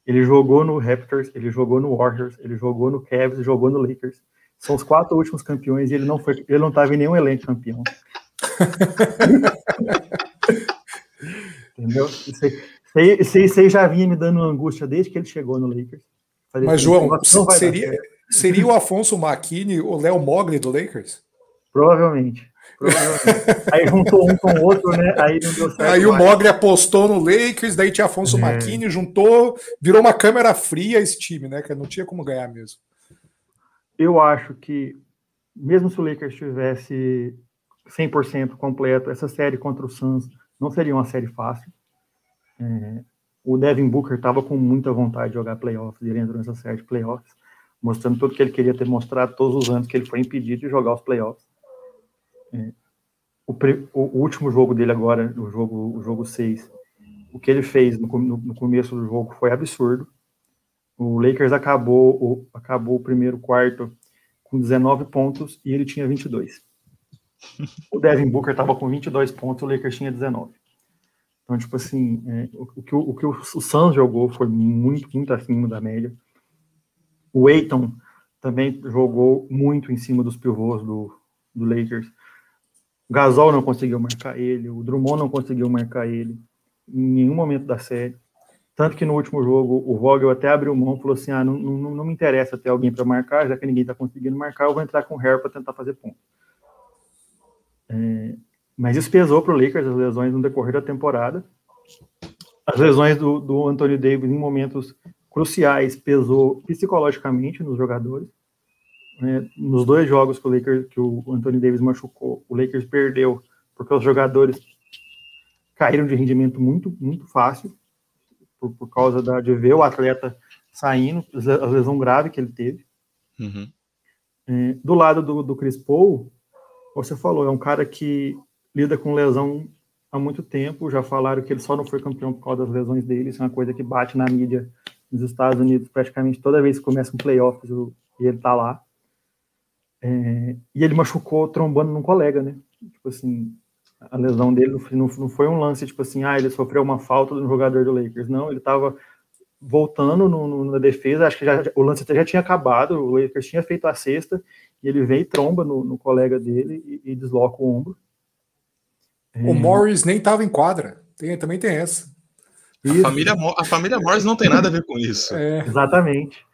Ele jogou no Raptors, ele jogou no Warriors, ele jogou no Cavs, jogou no Lakers. São os quatro últimos campeões e ele não foi, ele não estava em nenhum elenco campeão. Entendeu? Isso aí, já vinha me dando angústia desde que ele chegou no Lakers. Mas, João, seria, seria o Afonso McKinney o Léo Mogli do Lakers? Provavelmente. Aí juntou um com o outro, né? Aí não deu certo. Aí mais. o Mogli apostou no Lakers, daí tinha Afonso é. McKinney, juntou, virou uma câmera fria esse time, né? Que não tinha como ganhar mesmo. Eu acho que, mesmo se o Lakers tivesse 100% completo, essa série contra o Suns não seria uma série fácil. É, o Devin Booker estava com muita vontade de jogar playoffs, ele entrou nessa série de playoffs, mostrando tudo que ele queria ter mostrado todos os anos que ele foi impedido de jogar os playoffs. O, o, último jogo dele agora, o jogo, o jogo 6, o que ele fez no, no, no, começo do jogo foi absurdo. O Lakers acabou o, acabou o primeiro quarto com 19 pontos e ele tinha 22. O Devin Booker estava com 22 pontos, o Lakers tinha 19. Então, tipo assim, é, o, que o, o, o, Suns jogou foi muito, muito acima da média. O Aiton também jogou muito em cima dos pivôs do, do Lakers. O Gasol não conseguiu marcar ele, o Drummond não conseguiu marcar ele em nenhum momento da série. Tanto que no último jogo o Vogel até abriu mão e falou assim: ah, não, não, não me interessa ter alguém para marcar, já que ninguém está conseguindo marcar, eu vou entrar com o Harry para tentar fazer ponto. É, mas isso pesou para o Lakers as lesões no decorrer da temporada. As lesões do, do Anthony Davis em momentos cruciais pesou psicologicamente nos jogadores. É, nos dois jogos que o, Lakers, que o Anthony Davis machucou, o Lakers perdeu porque os jogadores caíram de rendimento muito, muito fácil por, por causa da, de ver o atleta saindo, a lesão grave que ele teve. Uhum. É, do lado do, do Chris Paul, você falou, é um cara que lida com lesão há muito tempo. Já falaram que ele só não foi campeão por causa das lesões dele. Isso é uma coisa que bate na mídia nos Estados Unidos praticamente toda vez que começa um playoffs e ele tá lá. É, e ele machucou trombando num colega, né? Tipo assim, a lesão dele não, não foi um lance tipo assim, ah, ele sofreu uma falta do jogador do Lakers. Não, ele tava voltando no, no, na defesa, acho que já, o lance até já tinha acabado, o Lakers tinha feito a cesta, e ele vem e tromba no, no colega dele e, e, desloca o ombro. O é... Morris nem estava em quadra, tem, também tem essa. A família, a família Morris não tem nada a ver com isso. É. Exatamente.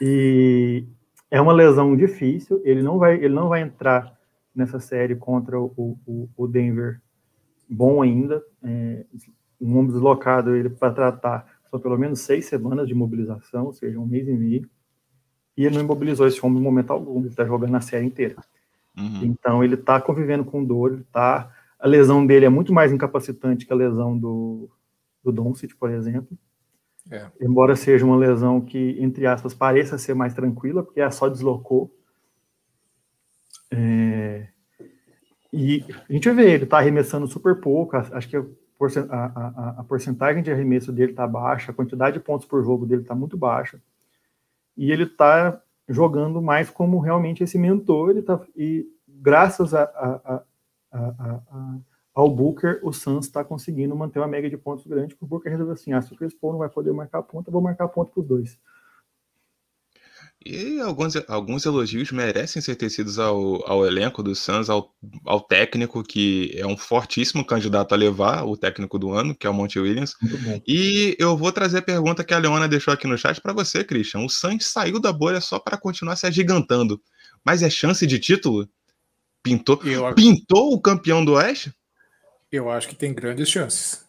E é uma lesão difícil, ele não vai, ele não vai entrar nessa série contra o, o, o Denver bom ainda. É, um ombro deslocado ele para tratar são pelo menos seis semanas de mobilização, ou seja, um mês e meio. E ele não imobilizou esse ombro em momento algum, ele está jogando a série inteira. Uhum. Então ele está convivendo com dor, ele tá. A lesão dele é muito mais incapacitante que a lesão do, do Doncic, por exemplo. É. Embora seja uma lesão que, entre aspas, pareça ser mais tranquila, porque ela só deslocou. É... E a gente vê, ele está arremessando super pouco, acho que a, a, a porcentagem de arremesso dele está baixa, a quantidade de pontos por jogo dele está muito baixa. E ele está jogando mais como realmente esse mentor, ele tá, e graças a, a, a, ao Booker, o Suns está conseguindo manter uma média de pontos grande, porque o Booker resolveu assim, ah, se o Chris Paul não vai poder marcar ponta, eu vou marcar ponto para os dois. E alguns, alguns elogios merecem ser tecidos ao, ao elenco do Suns, ao, ao técnico, que é um fortíssimo candidato a levar o técnico do ano, que é o Monte Williams. E eu vou trazer a pergunta que a Leona deixou aqui no chat para você, Christian. O Suns saiu da bolha só para continuar se agigantando, mas é chance de título? Pintou, eu... pintou o campeão do Oeste? Eu acho que tem grandes chances.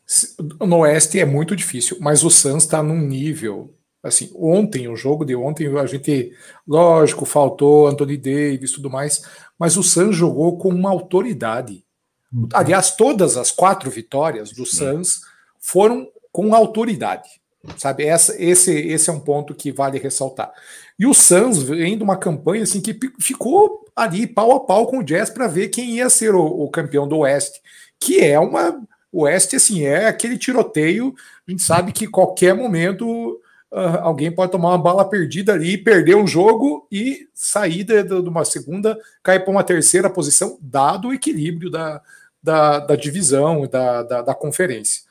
No Oeste é muito difícil, mas o Suns está num nível. Assim, ontem, o jogo de ontem, a gente, lógico, faltou Anthony Davis e tudo mais, mas o Suns jogou com uma autoridade. Uhum. Aliás, todas as quatro vitórias do Suns foram com autoridade. Sabe, Essa, esse, esse é um ponto que vale ressaltar. E o Suns vem de uma campanha assim que ficou ali pau a pau com o Jazz para ver quem ia ser o, o campeão do Oeste que é uma. O Oeste, assim, é aquele tiroteio. A gente sabe que qualquer momento uh, alguém pode tomar uma bala perdida ali, perder um jogo e sair de, de uma segunda, cair para uma terceira posição, dado o equilíbrio da, da, da divisão, da, da, da conferência.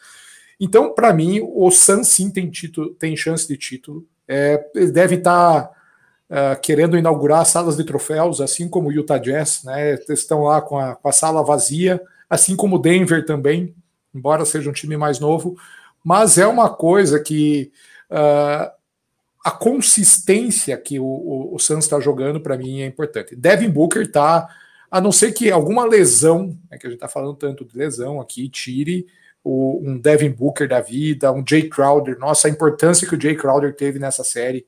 Então, para mim, o Sun sim tem, título, tem chance de título. É, eles devem estar. Tá, uh, querendo inaugurar salas de troféus, assim como o Utah Jazz, né? Estão lá com a, com a sala vazia, assim como o Denver também, embora seja um time mais novo, mas é uma coisa que uh, a consistência que o, o, o Suns está jogando para mim é importante. Devin Booker está, a não ser que alguma lesão, né, que a gente está falando tanto de lesão aqui, tire o, um Devin Booker da vida, um Jay Crowder, nossa, a importância que o Jay Crowder teve nessa série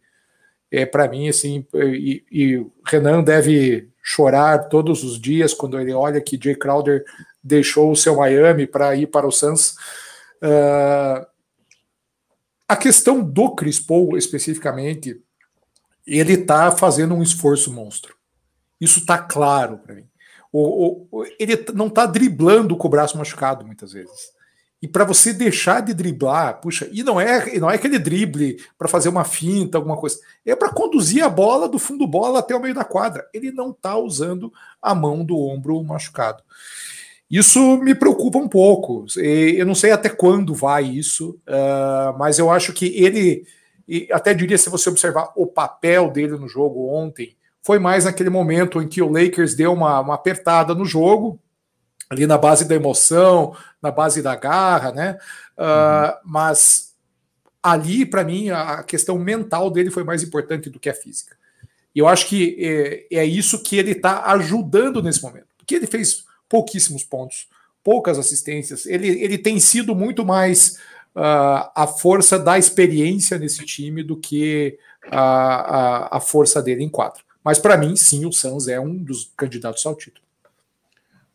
é para mim assim, e, e Renan deve chorar todos os dias quando ele olha que Jay Crowder deixou o seu Miami para ir para o Suns. Uh, a questão do Chris Paul, especificamente, ele está fazendo um esforço monstro. Isso está claro para mim. O, o, ele não está driblando com o braço machucado muitas vezes. E para você deixar de driblar, puxa, e não é, não é aquele drible para fazer uma finta, alguma coisa. É para conduzir a bola do fundo bola até o meio da quadra. Ele não está usando a mão do ombro machucado. Isso me preocupa um pouco. Eu não sei até quando vai isso, uh, mas eu acho que ele, até diria se você observar o papel dele no jogo ontem, foi mais naquele momento em que o Lakers deu uma, uma apertada no jogo, ali na base da emoção, na base da garra, né? Uh, Mas ali, para mim, a questão mental dele foi mais importante do que a física. E eu acho que é, é isso que ele está ajudando nesse momento, porque ele fez pouquíssimos pontos, poucas assistências. Ele, ele tem sido muito mais uh, a força da experiência nesse time do que a, a, a força dele em quatro. Mas para mim, sim, o Suns é um dos candidatos ao título.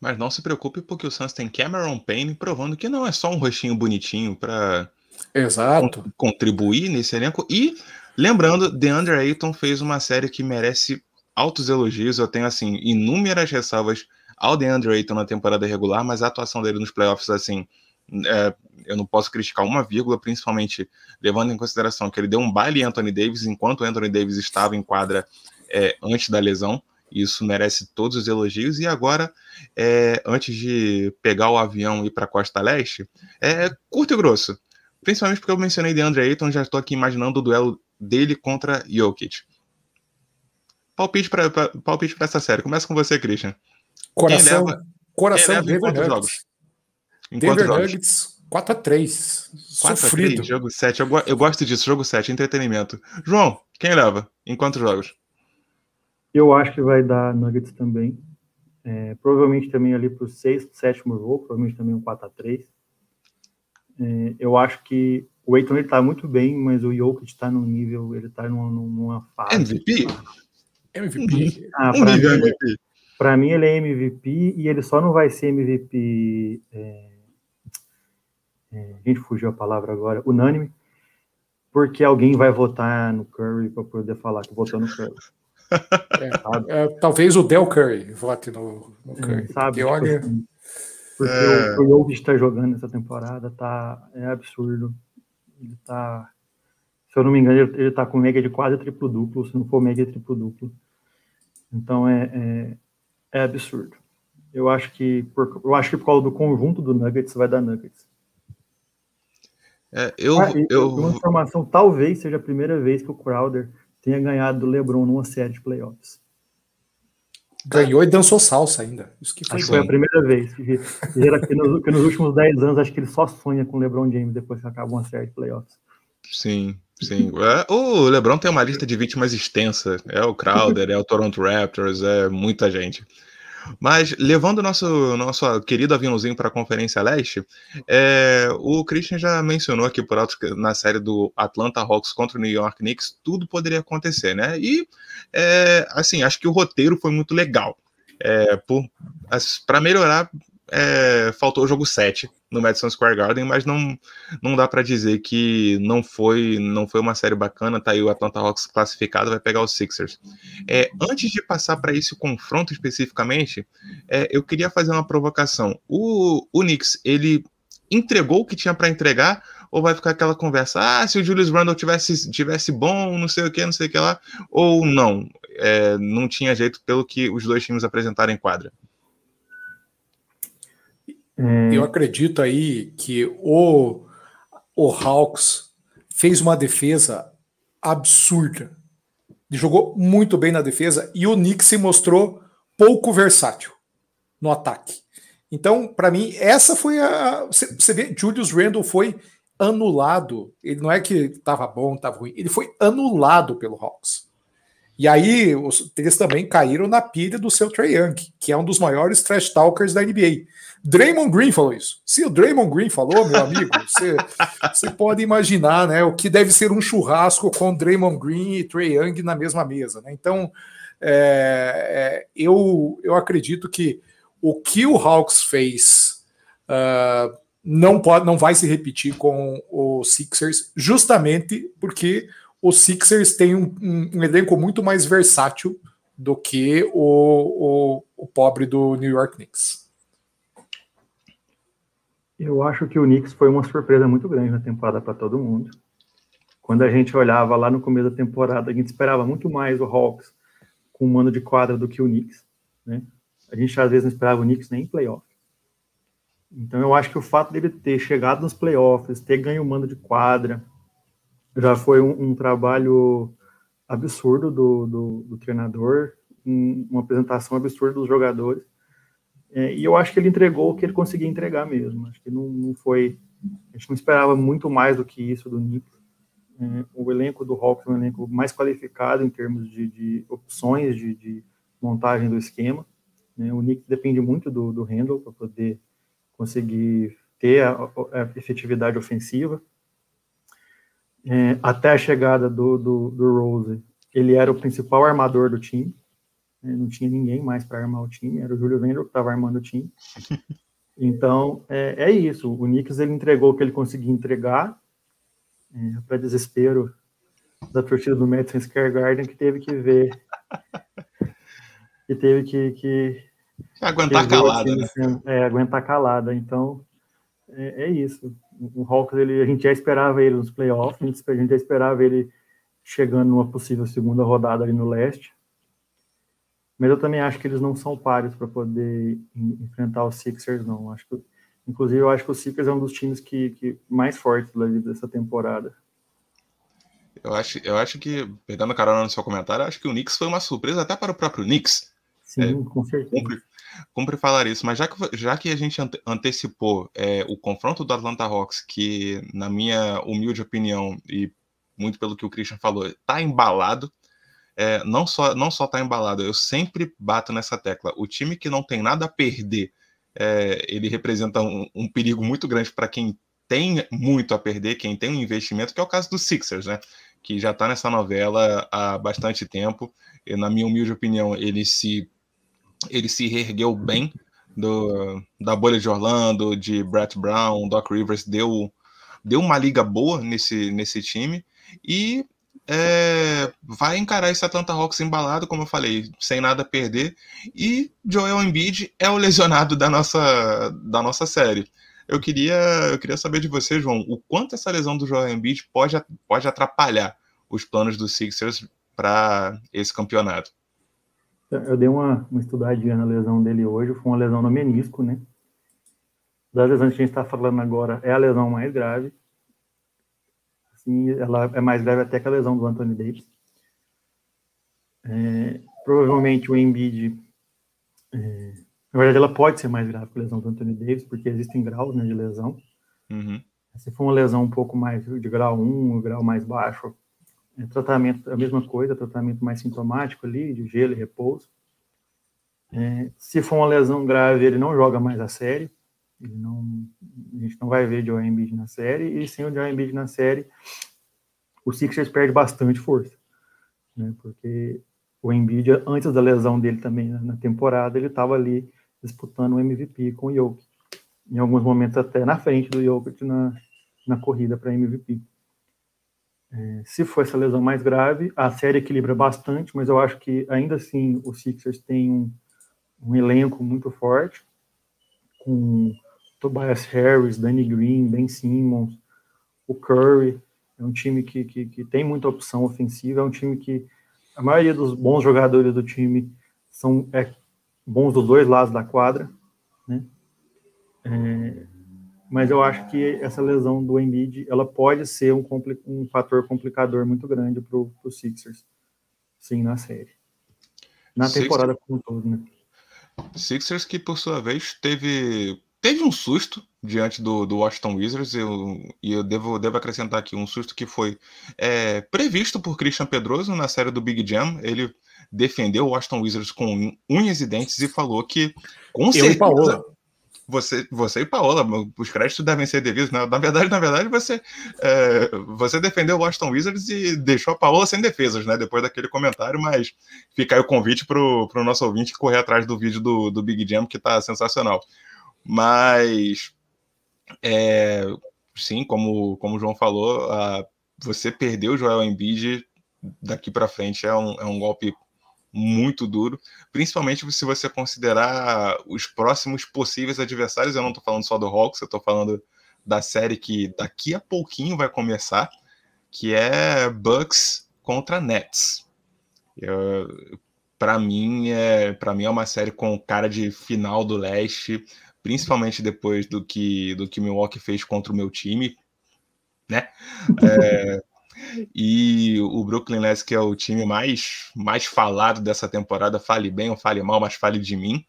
Mas não se preocupe, porque o Suns tem Cameron Payne provando que não é só um rostinho bonitinho para Exato. contribuir nesse elenco. E lembrando, DeAndre Ayton fez uma série que merece altos elogios. Eu tenho assim inúmeras ressalvas ao DeAndre Ayton na temporada regular, mas a atuação dele nos playoffs, assim, é, eu não posso criticar uma vírgula, principalmente levando em consideração que ele deu um baile em Anthony Davis enquanto Anthony Davis estava em quadra é, antes da lesão. Isso merece todos os elogios. E agora, é, antes de pegar o avião e ir para a Costa Leste, é curto e grosso. Principalmente porque eu mencionei de Andre Ayton, já estou aqui imaginando o duelo dele contra Jokic. Palpite para essa série. Começa com você, Christian. Coração, leva, coração Denver Nuggets. Jogos? Denver Nuggets 4x3. Sofrido. jogo 7. Eu, eu gosto disso, jogo 7, entretenimento. João, quem leva? Em quantos jogos? Eu acho que vai dar Nuggets também. É, provavelmente também ali para o sexto, sétimo jogo, provavelmente também um 4x3. É, eu acho que o Eiton ele tá muito bem, mas o Jokic está num nível, ele está numa, numa fase. MVP? MVP. Ah, para mim, MVP. Para mim ele é MVP e ele só não vai ser MVP. É, é, a gente fugiu a palavra agora, unânime, porque alguém vai votar no Curry para poder falar que votou no Curry. É, é, talvez o Del Curry vote no, no Curry. Sabe, porque, tipo olha... Assim, porque é... o Jokic está jogando essa temporada, tá, é absurdo. Ele tá, se eu não me engano, ele, ele tá com média de quase triplo duplo, se não for média triplo duplo. Então é, é, absurdo. Eu acho que por, eu acho que por causa do conjunto do Nuggets vai dar Nuggets. É, eu, ah, eu... Uma informação, talvez seja a primeira vez que o Crowder tenha ganhado do LeBron numa série de playoffs. Ganhou e dançou salsa ainda. Isso que foi, foi a primeira vez. Que, que, nos, que nos últimos 10 anos, acho que ele só sonha com o LeBron James depois que acaba uma série de playoffs. Sim, sim. É, o LeBron tem uma lista de vítimas extensa. É o Crowder, é o Toronto Raptors, é muita gente. Mas levando o nosso, nosso querido aviãozinho para a Conferência Leste, é, o Christian já mencionou aqui por alto na série do Atlanta Hawks contra o New York Knicks, tudo poderia acontecer, né? E, é, assim, acho que o roteiro foi muito legal. É, para melhorar é, faltou o jogo 7 no Madison Square Garden, mas não, não dá para dizer que não foi não foi uma série bacana. Tá aí o Atlanta Hawks classificado, vai pegar os Sixers. É, antes de passar para esse confronto especificamente, é, eu queria fazer uma provocação. O, o Knicks, ele entregou o que tinha para entregar ou vai ficar aquela conversa, ah, se o Julius Randle tivesse, tivesse bom, não sei o que, não sei o que lá, ou não, é, não tinha jeito pelo que os dois times apresentaram em quadra. É... Eu acredito aí que o, o Hawks fez uma defesa absurda. Ele jogou muito bem na defesa e o Knicks se mostrou pouco versátil no ataque. Então, para mim, essa foi a. Você vê, Julius Randle foi anulado. Ele não é que estava bom, estava ruim. Ele foi anulado pelo Hawks. E aí, os, eles também caíram na pilha do seu Trey Young, que é um dos maiores trash talkers da NBA. Draymond Green falou isso. Se o Draymond Green falou, meu amigo, você, pode imaginar né, o que deve ser um churrasco com Draymond Green e Trey Young na mesma mesa. Né? Então, é, é, eu, eu acredito que o que o Hawks fez uh, não, pode, não vai se repetir com o Sixers, justamente porque o Sixers tem um, um, um elenco muito mais versátil do que o, o, o pobre do New York Knicks. Eu acho que o Knicks foi uma surpresa muito grande na temporada para todo mundo. Quando a gente olhava lá no começo da temporada, a gente esperava muito mais o Hawks com o mano de quadra do que o Knicks, né? A gente às vezes não esperava o Knicks nem em playoff. Então eu acho que o fato dele ter chegado nos playoffs, ter ganho o mando de quadra, já foi um, um trabalho absurdo do, do, do treinador, um, uma apresentação absurda dos jogadores. É, e eu acho que ele entregou o que ele conseguia entregar mesmo. Acho que não, não foi. A gente não esperava muito mais do que isso do Knicks. É, o elenco do Hawks é um elenco mais qualificado em termos de, de opções de, de, montagem do esquema. Né? O Knicks depende muito do, do Handle para poder conseguir ter a, a efetividade ofensiva. É, até a chegada do, do, do Rose, ele era o principal armador do time. Né? Não tinha ninguém mais para armar o time, era o Júlio Vendel que estava armando o time. Então, é, é, isso. O Knicks ele entregou o que ele conseguia entregar, é, para desespero da torcida do Madison Square Garden, que teve que ver. que teve que. que aguentar que calada, assim, né? É, aguentar calada. Então, é, é isso. O Hawks, ele, a gente já esperava ele nos playoffs, a gente, a gente já esperava ele chegando numa possível segunda rodada ali no leste. Mas eu também acho que eles não são pares para poder enfrentar os Sixers, não. Acho que, inclusive, eu acho que o Sixers é um dos times que, que mais fortes dessa temporada. Eu acho, eu acho que, pegando a carona no seu comentário, acho que o Knicks foi uma surpresa até para o próprio Knicks. Sim, é, com certeza. Cumpre, cumpre, falar isso, mas já que, já que a gente ante, antecipou é, o confronto do Atlanta Hawks, que, na minha humilde opinião, e muito pelo que o Christian falou, está embalado, é, não só não só está embalado, eu sempre bato nessa tecla. O time que não tem nada a perder, é, ele representa um, um perigo muito grande para quem tem muito a perder, quem tem um investimento, que é o caso dos Sixers, né? Que já está nessa novela há bastante tempo. E, na minha humilde opinião, ele se ele se reergueu bem do, da bolha de Orlando, de Brett Brown, Doc Rivers deu deu uma liga boa nesse nesse time e é, vai encarar esse Atlanta Hawks embalado, como eu falei, sem nada a perder. E Joel Embiid é o lesionado da nossa, da nossa série. Eu queria, eu queria saber de você, João, o quanto essa lesão do Joel Embiid pode, pode atrapalhar os planos dos Sixers para esse campeonato. Eu dei uma, uma estudadinha na lesão dele hoje, foi uma lesão no menisco, né? Das lesões que a gente está falando agora, é a lesão mais grave assim, ela é mais grave até que a lesão do Anthony Davis. É, provavelmente o Embiid, é, na verdade, ela pode ser mais grave que a lesão do Anthony Davis, porque existem graus né, de lesão. Uhum. Se for uma lesão um pouco mais de grau 1, um grau mais baixo, é, tratamento, a mesma coisa, tratamento mais sintomático ali, de gelo e repouso. É, se for uma lesão grave, ele não joga mais a série. Ele não, a gente não vai ver Joel Embiid na série, e sem o Joel Embiid na série, o Sixers perde bastante força, né? Porque o Embiid, antes da lesão dele também na temporada, ele estava ali disputando o MVP com o Jokic. Em alguns momentos até na frente do Jokic na, na corrida para MVP. É, se for essa lesão mais grave, a série equilibra bastante, mas eu acho que ainda assim o Sixers tem um, um elenco muito forte, com Tobias Harris, Danny Green, Ben Simmons, o Curry. É um time que, que, que, tem muita opção ofensiva, é um time que a maioria dos bons jogadores do time são é, bons dos dois lados da quadra, né? É, mas eu acho que essa lesão do Embiid, ela pode ser um, um fator complicador muito grande para o Sixers, sim, na série. Na temporada como um todo, né? Sixers que, por sua vez, teve teve um susto diante do, do Washington Wizards, eu, e eu devo, devo acrescentar aqui um susto que foi é, previsto por Christian Pedroso na série do Big Jam. Ele defendeu o Washington Wizards com unhas e dentes e falou que, com eu certeza, você, você e Paola, os créditos devem ser devidos. Né? Na verdade, na verdade, você, é, você defendeu o Washington Wizards e deixou a Paola sem defesas, né? Depois daquele comentário, mas fica aí o convite para o nosso ouvinte correr atrás do vídeo do, do Big Jam, que está sensacional. Mas é, sim, como, como o João falou, a, você perdeu o Joel Embiid daqui para frente é um, é um golpe muito duro, principalmente se você considerar os próximos possíveis adversários. Eu não estou falando só do Hawks, eu estou falando da série que daqui a pouquinho vai começar, que é Bucks contra Nets. Para mim é para mim é uma série com cara de final do leste, principalmente depois do que do que Milwaukee fez contra o meu time, né? É, e o Brooklyn Nets, que é o time mais, mais falado dessa temporada, fale bem ou fale mal, mas fale de mim.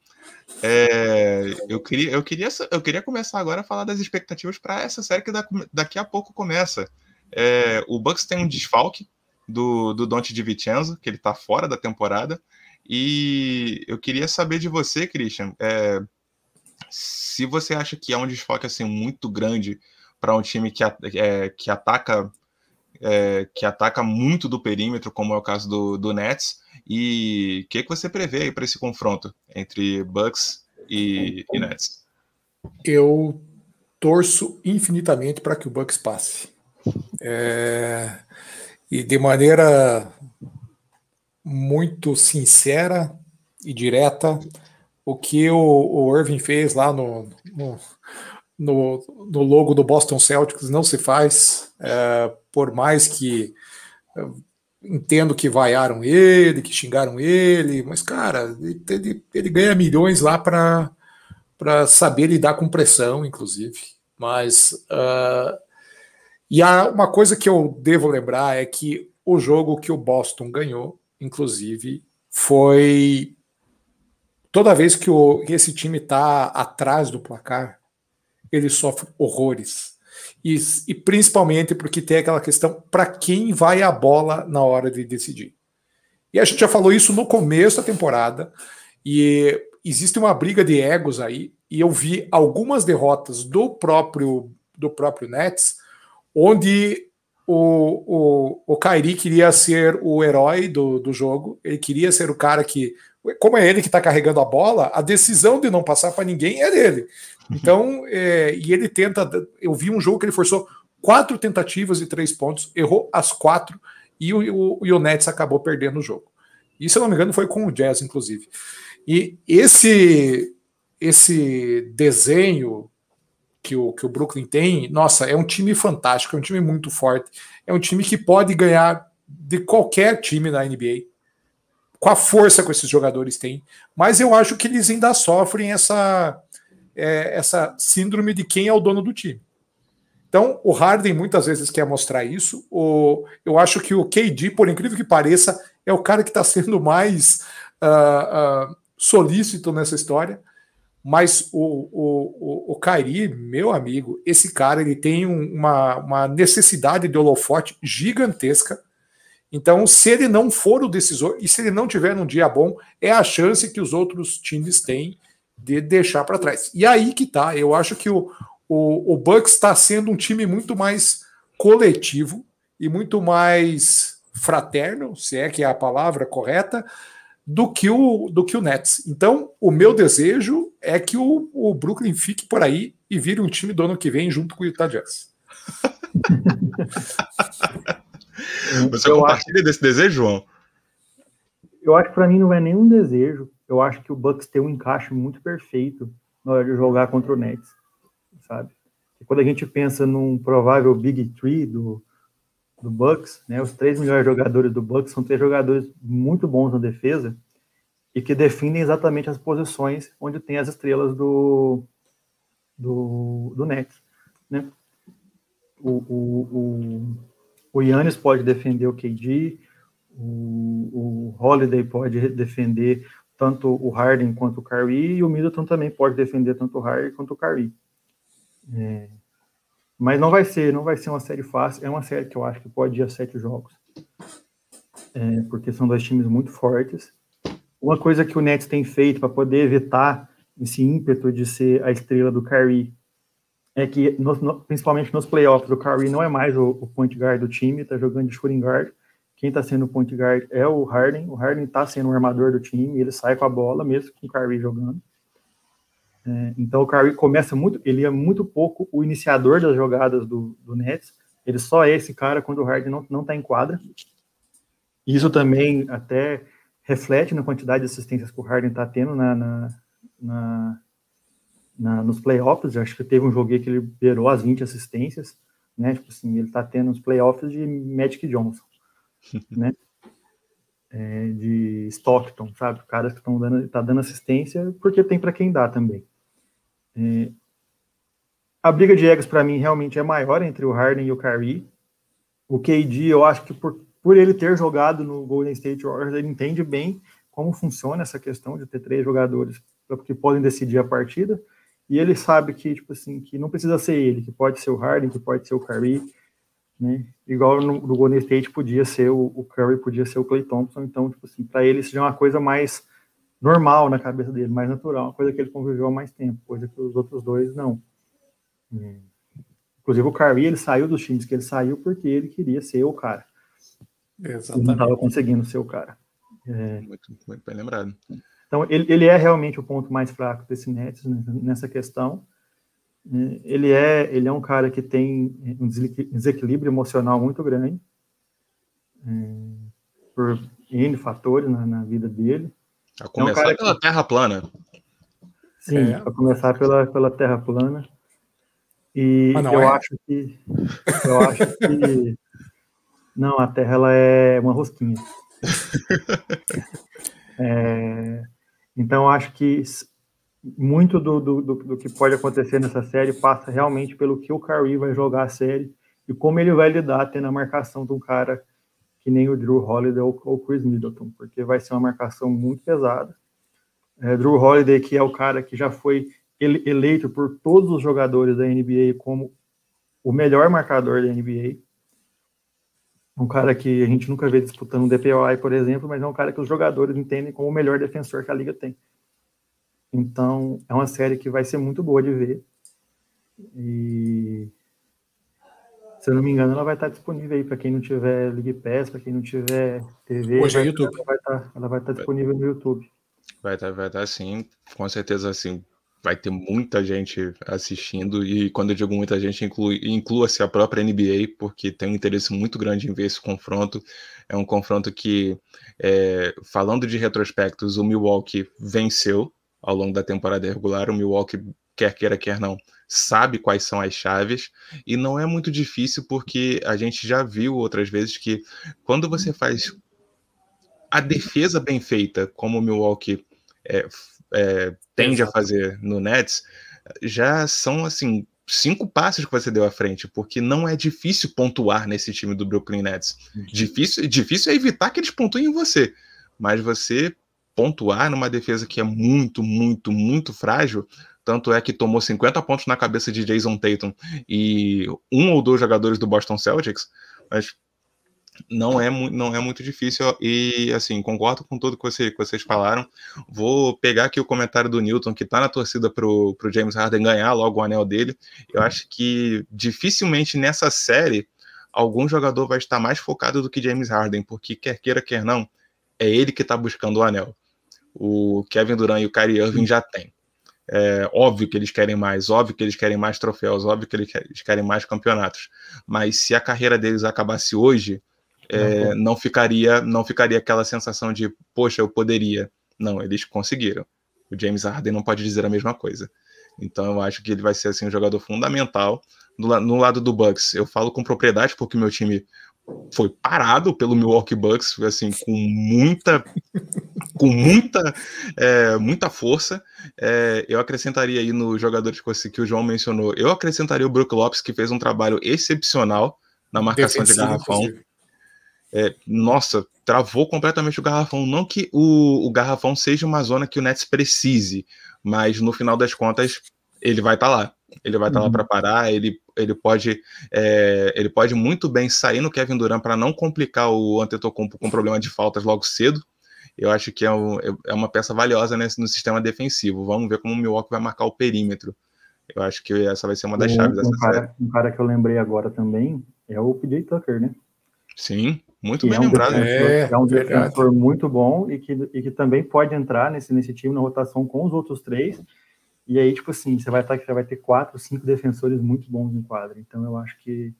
É, eu, queria, eu, queria, eu queria começar agora a falar das expectativas para essa série que daqui a pouco começa. É, o Bucks tem um desfalque do, do Dante de Vincenzo, que ele está fora da temporada. E eu queria saber de você, Christian, é, se você acha que é um desfalque assim, muito grande para um time que, é, que ataca é, que ataca muito do perímetro, como é o caso do, do Nets. E o que, que você prevê para esse confronto entre Bucks e, e Nets? Eu torço infinitamente para que o Bucks passe. É, e de maneira muito sincera e direta, o que o, o Irving fez lá no, no, no, no logo do Boston Celtics não se faz. É, por mais que entendo que vaiaram ele, que xingaram ele, mas, cara, ele, ele ganha milhões lá para saber lidar com pressão, inclusive. Mas. Uh, e há uma coisa que eu devo lembrar é que o jogo que o Boston ganhou, inclusive, foi. Toda vez que o, esse time está atrás do placar, ele sofre horrores. E, e principalmente porque tem aquela questão para quem vai a bola na hora de decidir. E a gente já falou isso no começo da temporada, e existe uma briga de egos aí, e eu vi algumas derrotas do próprio do próprio Nets, onde o, o, o Kairi queria ser o herói do, do jogo, ele queria ser o cara que, como é ele que está carregando a bola, a decisão de não passar para ninguém é dele. Então, é, e ele tenta. Eu vi um jogo que ele forçou quatro tentativas de três pontos, errou as quatro, e o, o, o Nets acabou perdendo o jogo. E se eu não me engano, foi com o Jazz, inclusive. E esse esse desenho que o, que o Brooklyn tem, nossa, é um time fantástico, é um time muito forte, é um time que pode ganhar de qualquer time da NBA, com a força que esses jogadores têm, mas eu acho que eles ainda sofrem essa é, essa síndrome de quem é o dono do time. Então, o Harden muitas vezes quer mostrar isso. O, eu acho que o KD, por incrível que pareça, é o cara que está sendo mais uh, uh, solícito nessa história. Mas o, o, o, o Kairi, meu amigo, esse cara ele tem uma, uma necessidade de holofote gigantesca. Então, se ele não for o decisor e se ele não tiver num dia bom, é a chance que os outros times têm de deixar para trás. E aí que tá, eu acho que o, o, o Bucks está sendo um time muito mais coletivo e muito mais fraterno, se é que é a palavra correta, do que o, do que o Nets. Então, o meu desejo é que o, o Brooklyn fique por aí e vire um time do ano que vem junto com o Utah Jazz. Você eu compartilha acho, desse desejo, João? Eu acho que para mim não é nenhum desejo eu acho que o Bucks tem um encaixe muito perfeito na hora de jogar contra o Nets, sabe? E quando a gente pensa num provável Big Three do, do Bucks, né, os três melhores jogadores do Bucks são três jogadores muito bons na defesa e que definem exatamente as posições onde tem as estrelas do, do, do Nets, né? O, o, o, o Yannis pode defender o KD, o, o Holiday pode defender tanto o Harden quanto o Kyrie, e o Middleton também pode defender tanto o Harden quanto o Kyrie. É, mas não vai ser, não vai ser uma série fácil. É uma série que eu acho que pode ir a sete jogos, é, porque são dois times muito fortes. Uma coisa que o Nets tem feito para poder evitar esse ímpeto de ser a estrela do Kyrie é que, no, principalmente nos playoffs, o Kyrie não é mais o, o point guard do time, está jogando de shooting guard. Quem está sendo o point guard é o Harden. O Harden está sendo o armador do time, ele sai com a bola, mesmo com o Kyrie jogando. É, então o Kyrie começa muito, ele é muito pouco o iniciador das jogadas do, do Nets. Ele só é esse cara quando o Harden não, não tá em quadra. Isso também até reflete na quantidade de assistências que o Harden está tendo na, na, na, na, nos playoffs. Eu acho que teve um jogo que ele beirou as 20 assistências, né? Tipo assim, ele está tendo os playoffs de Magic Johnson, né? É, de Stockton, sabe? Caras que estão dando, tá dando assistência porque tem para quem dá também. É, a briga de egos para mim realmente é maior entre o Harden e o Kyrie. O KD, eu acho que por, por ele ter jogado no Golden State Warriors, ele entende bem como funciona essa questão de ter três jogadores que podem decidir a partida. E ele sabe que, tipo assim, que não precisa ser ele, que pode ser o Harden, que pode ser o Kyrie, né? Igual no, no Golden State podia ser o, o, Curry, podia ser o Clay Thompson. Então, tipo assim, para ele isso já é uma coisa mais normal na cabeça dele, mais natural, uma coisa que ele conviveu há mais tempo, coisa que os outros dois não. Hum. Inclusive o Kyrie, ele saiu dos times que ele saiu porque ele queria ser o cara. Exatamente. Ele não estava conseguindo ser o cara. É... Muito, muito bem lembrado. Então, ele, ele é realmente o ponto mais fraco desse Nets nessa questão. É, ele é, ele é um cara que tem um desequilíbrio emocional muito grande, é, por N fatores na, na vida dele. A começar é um pela que... Terra plana. Sim, é. a começar pela, pela Terra plana. E ah, eu é? acho que. Eu acho que. Não, a Terra ela é uma rosquinha. é, então, acho que muito do, do, do, que pode acontecer nessa série passa realmente pelo que o Kyrie vai jogar a série e como ele vai lidar tendo a marcação de um cara que nem o Drew Holiday ou o Chris Middleton, porque vai ser uma marcação muito pesada. É, Drew Holiday, que é o cara que já foi eleito por todos os jogadores da NBA como o melhor marcador da NBA. Um cara que a gente nunca vê disputando um DPOI, por exemplo, mas é um cara que os jogadores entendem como o melhor defensor que a liga tem. Então, é uma série que vai ser muito boa de ver. E se eu não me engano, ela vai estar disponível aí para quem não tiver League Pass, para quem não tiver TV. Hoje é YouTube. Ela vai estar, ela vai estar disponível no YouTube. Vai estar, vai estar sim, com certeza assim, vai ter muita gente assistindo, e quando eu digo muita gente, inclua-se a própria NBA, porque tem um interesse muito grande em ver esse confronto. É um confronto que, é, falando de retrospectos, o Milwaukee venceu ao longo da temporada regular, o Milwaukee, quer queira, quer não, sabe quais são as chaves, e não é muito difícil, porque a gente já viu outras vezes que quando você faz a defesa bem feita, como o Milwaukee é, é, tende Exato. a fazer no Nets, já são assim cinco passos que você deu à frente, porque não é difícil pontuar nesse time do Brooklyn Nets. Uhum. Difícil, difícil é evitar que eles pontuem em você, mas você pontuar numa defesa que é muito, muito, muito frágil, tanto é que tomou 50 pontos na cabeça de Jason Tatum e um ou dois jogadores do Boston Celtics, mas não é, não é muito difícil e assim, concordo com tudo que, você, que vocês falaram. Vou pegar aqui o comentário do Newton, que está na torcida para o James Harden ganhar logo o anel dele. Eu acho que dificilmente nessa série algum jogador vai estar mais focado do que James Harden, porque quer queira, quer não, é ele que está buscando o anel. O Kevin Durant e o Kyrie Irving já têm. É óbvio que eles querem mais, óbvio que eles querem mais troféus, óbvio que eles querem mais campeonatos. Mas se a carreira deles acabasse hoje, é, não ficaria não ficaria aquela sensação de, poxa, eu poderia. Não, eles conseguiram. O James Harden não pode dizer a mesma coisa. Então eu acho que ele vai ser assim um jogador fundamental no, no lado do Bucks. Eu falo com propriedade porque meu time foi parado pelo Milwaukee Bucks, assim, com muita, com muita, é, muita força. É, eu acrescentaria aí nos jogadores que o João mencionou, eu acrescentaria o Brook Lopes, que fez um trabalho excepcional na marcação Defensivo, de garrafão. É, nossa, travou completamente o garrafão. Não que o, o garrafão seja uma zona que o Nets precise, mas no final das contas ele vai estar tá lá. Ele vai estar tá uhum. lá para parar. Ele, ele pode é, ele pode muito bem sair no Kevin Durant para não complicar o Antetokounmpo com problema de faltas logo cedo. Eu acho que é, um, é uma peça valiosa nesse, no sistema defensivo. Vamos ver como o Milwaukee vai marcar o perímetro. Eu acho que essa vai ser uma das chaves um, cara, um cara que eu lembrei agora também é o PJ Tucker, né? Sim, muito que bem é um lembrado. Defensor, é, é um defensor muito bom e que, e que também pode entrar nesse, nesse time na rotação com os outros três. E aí, tipo assim, você vai, estar, você vai ter quatro, cinco defensores muito bons em quadra. Então, eu acho que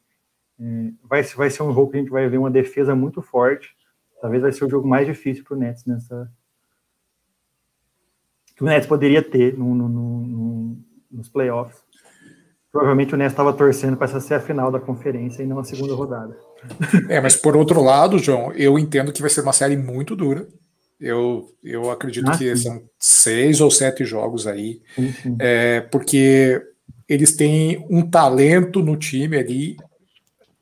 é, vai, vai ser um jogo que a gente vai ver uma defesa muito forte Talvez vai ser o jogo mais difícil para o Nets nessa. Que o Nets poderia ter no, no, no, nos playoffs. Provavelmente o Nets estava torcendo para essa ser a final da conferência e não a segunda rodada. É, mas por outro lado, João, eu entendo que vai ser uma série muito dura. Eu, eu acredito ah, que sim. são seis ou sete jogos aí, sim, sim. É, porque eles têm um talento no time ali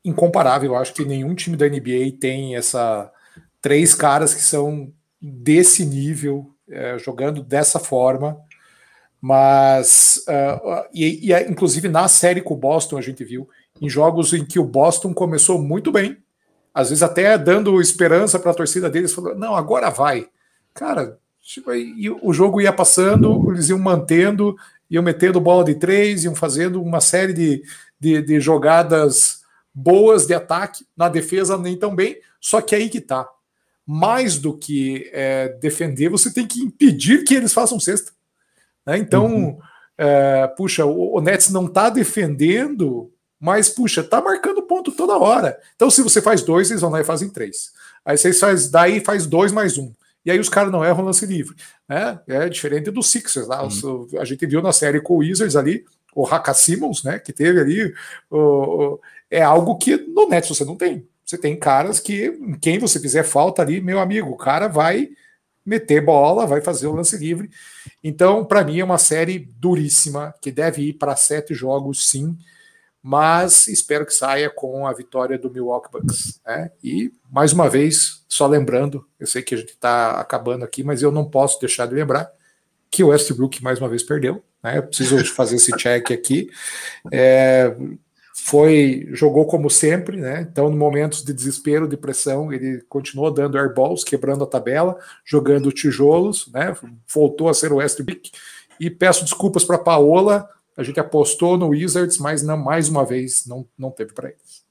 incomparável. Eu acho que nenhum time da NBA tem essa três caras que são desse nível, é, jogando dessa forma. Mas, uh, e, e, inclusive na série com o Boston, a gente viu, em jogos em que o Boston começou muito bem, às vezes até dando esperança para a torcida deles, falando, não, agora vai. Cara, tipo, o jogo ia passando, eles iam mantendo, iam metendo bola de três, iam fazendo uma série de, de, de jogadas boas de ataque, na defesa nem tão bem, só que aí que tá mais do que é, defender, você tem que impedir que eles façam cesta. Né? Então, uhum. é, puxa, o, o Nets não está defendendo, mas, puxa, tá marcando ponto toda hora. Então, se você faz dois, eles vão lá e fazem três. Aí você faz, daí faz dois mais um. E aí os caras não erram lance livre. Né? É diferente do Sixers. Lá. Uhum. A gente viu na série com o Wizards ali, o Haka Simmons, né? Que teve ali. O, o, é algo que no Nets você não tem. Você tem caras que, quem você fizer falta ali, meu amigo, o cara vai meter bola, vai fazer o lance livre. Então, para mim, é uma série duríssima, que deve ir para sete jogos, sim, mas espero que saia com a vitória do Milwaukee Bucks. Né? E, mais uma vez, só lembrando, eu sei que a gente está acabando aqui, mas eu não posso deixar de lembrar que o Westbrook mais uma vez perdeu. Né? Eu preciso fazer esse check aqui. É, foi jogou como sempre, né? Então, no momentos de desespero, de pressão, ele continuou dando airballs, quebrando a tabela, jogando tijolos, né? Voltou a ser o Westbrook. E peço desculpas para Paola, a gente apostou no Wizards, mas não mais uma vez não, não teve para eles.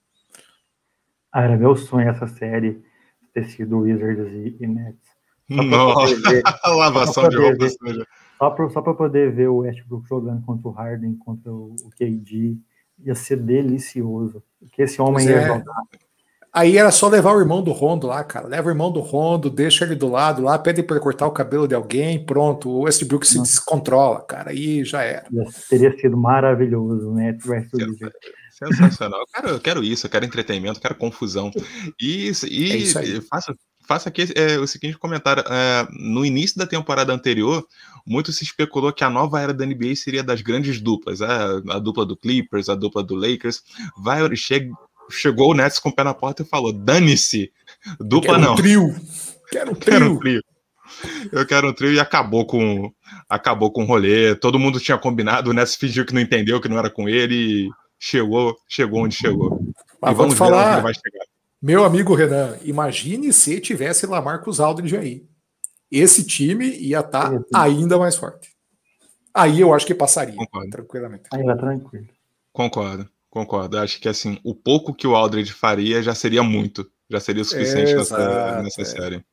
Ah, era meu sonho essa série ter sido Wizards e, e Nets. Lavação de roupa Só para poder ver o Westbrook jogando contra o Harden, contra o KD ia ser delicioso. Que esse homem ia é. jogar. Aí era só levar o irmão do Rondo lá, cara. Leva o irmão do Rondo, deixa ele do lado lá, pede para cortar o cabelo de alguém, pronto. O Westbrook se descontrola, cara. Aí já era. Teria sido maravilhoso, né? Sensacional. Eu quero, eu quero isso, eu quero entretenimento, eu quero confusão. E, e, é isso aí. faça, faça aqui é, o seguinte comentário. É, no início da temporada anterior, muito se especulou que a nova era da NBA seria das grandes duplas, é, a dupla do Clippers, a dupla do Lakers. Vai, che, chegou o Nets com o pé na porta e falou: dane-se, dupla quero não. Um trio. Quero um trio. Quero um trio. Eu quero um trio e acabou com acabou com o rolê. Todo mundo tinha combinado, o Nets fingiu que não entendeu, que não era com ele e chegou, chegou onde chegou. Mas e vamos falar, onde vai chegar. Meu amigo Renan, imagine se tivesse Lamarcus Aldridge aí esse time ia estar tá ainda mais forte. Aí eu acho que passaria concordo. tranquilamente. Aí vai tranquilo. Concordo, concordo. Acho que assim, o pouco que o Aldridge faria já seria muito, já seria o suficiente Exato, nessa, nessa é. série.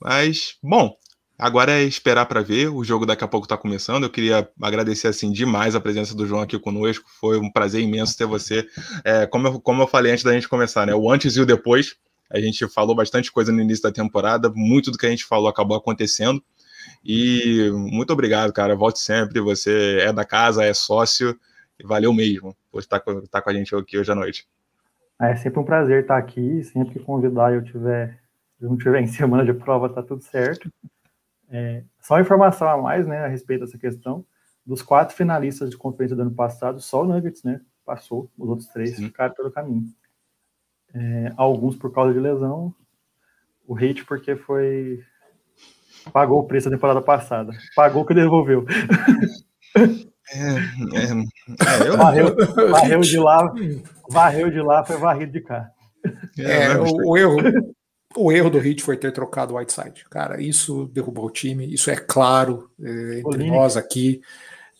Mas, bom, agora é esperar para ver. O jogo daqui a pouco está começando. Eu queria agradecer assim demais a presença do João aqui conosco. Foi um prazer imenso ter você. É, como, eu, como eu falei antes da gente começar, né? O antes e o depois. A gente falou bastante coisa no início da temporada, muito do que a gente falou acabou acontecendo. E muito obrigado, cara. Volte sempre. Você é da casa, é sócio. E valeu mesmo por estar com, estar com a gente aqui hoje à noite. É sempre um prazer estar aqui. Sempre que convidar eu tiver, eu não tiver em semana de prova, tá tudo certo. É, só informação a mais, né, a respeito dessa questão. Dos quatro finalistas de conferência do ano passado, só o Nuggets, né, passou. Os outros três uhum. ficaram pelo caminho é, alguns por causa de lesão, o hate porque foi pagou o preço da temporada passada, pagou o que devolveu. É, é, é, eu... varreu, varreu, de lá, varreu de lá, foi varrido de cá. É, é o, o, erro, o erro do Hit foi ter trocado o Whiteside. Cara, isso derrubou o time, isso é claro é, entre nós aqui.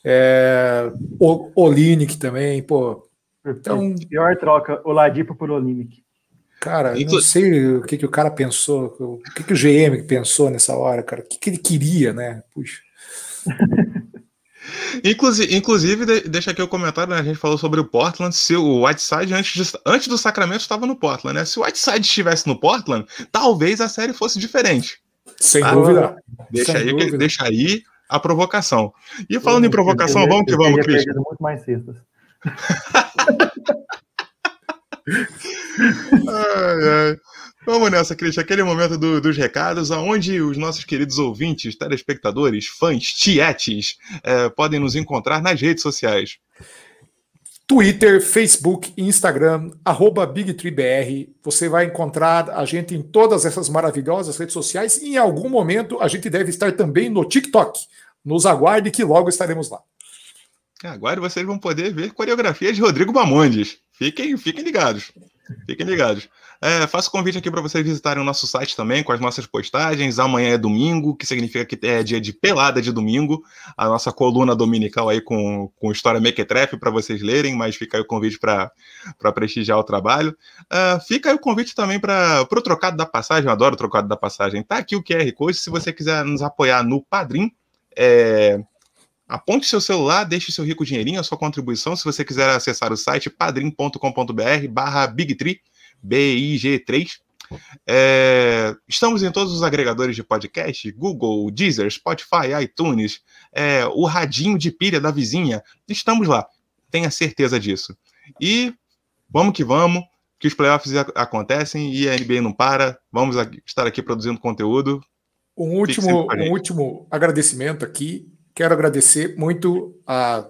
É, o Olinick também, pô, então, Pior troca, o Ladipo por Olinick. Cara, Inclu... não sei o que, que o cara pensou, o que, que o GM pensou nessa hora, cara, o que, que ele queria, né? Puxa. Inclusive, inclusive, deixa aqui o comentário, né? A gente falou sobre o Portland. Se o Whiteside, antes, de, antes do Sacramento, estava no Portland, né? Se o Whiteside estivesse no Portland, talvez a série fosse diferente. Sem ah, dúvida. Deixa, Sem aí, dúvida. deixa aí a provocação. E falando em provocação, vamos que vamos, Cris. muito mais cestas. Ai, ai. Vamos nessa, Cristian. Aquele momento do, dos recados, onde os nossos queridos ouvintes, telespectadores, fãs, tietes, é, podem nos encontrar nas redes sociais. Twitter, Facebook, Instagram, arroba BigTreeBR. Você vai encontrar a gente em todas essas maravilhosas redes sociais e em algum momento a gente deve estar também no TikTok. Nos aguarde que logo estaremos lá. Agora vocês vão poder ver coreografias de Rodrigo Bamondes. Fiquem, fiquem ligados. Fiquem ligados. É, faço convite aqui para vocês visitarem o nosso site também com as nossas postagens. Amanhã é domingo, que significa que é dia de pelada de domingo. A nossa coluna dominical aí com, com história mequetrefe para vocês lerem, mas fica aí o convite para prestigiar o trabalho. Uh, fica aí o convite também para o trocado da passagem. Eu adoro o trocado da passagem. Tá aqui o QR Code. Se você quiser nos apoiar no Padrim, é, Aponte seu celular, deixe seu rico dinheirinho, a sua contribuição. Se você quiser acessar o site padrim.com.br barra Big3, BIG3. É, estamos em todos os agregadores de podcast, Google, Deezer, Spotify, iTunes, é, o radinho de pilha da vizinha. Estamos lá, tenha certeza disso. E vamos que vamos, que os playoffs acontecem e a NBA não para. Vamos estar aqui produzindo conteúdo. Um último, um último agradecimento aqui Quero agradecer muito a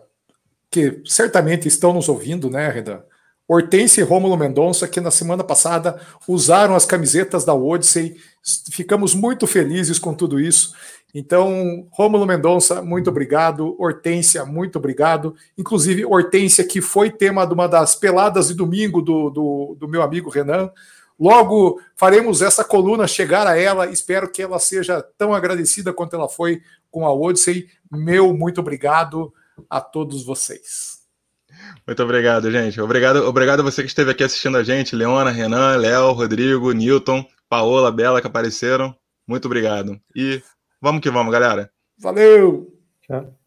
que certamente estão nos ouvindo, né, Redan? Hortência e Rômulo Mendonça, que na semana passada usaram as camisetas da Odyssey. Ficamos muito felizes com tudo isso. Então, Rômulo Mendonça, muito obrigado. Hortência, muito obrigado. Inclusive, Hortência, que foi tema de uma das peladas de domingo do, do, do meu amigo Renan. Logo faremos essa coluna chegar a ela. Espero que ela seja tão agradecida quanto ela foi com a Odyssey. Meu muito obrigado a todos vocês. Muito obrigado, gente. Obrigado, obrigado a você que esteve aqui assistindo a gente, Leona, Renan, Léo, Rodrigo, Newton, Paola, Bela, que apareceram. Muito obrigado. E vamos que vamos, galera. Valeu! Tchau.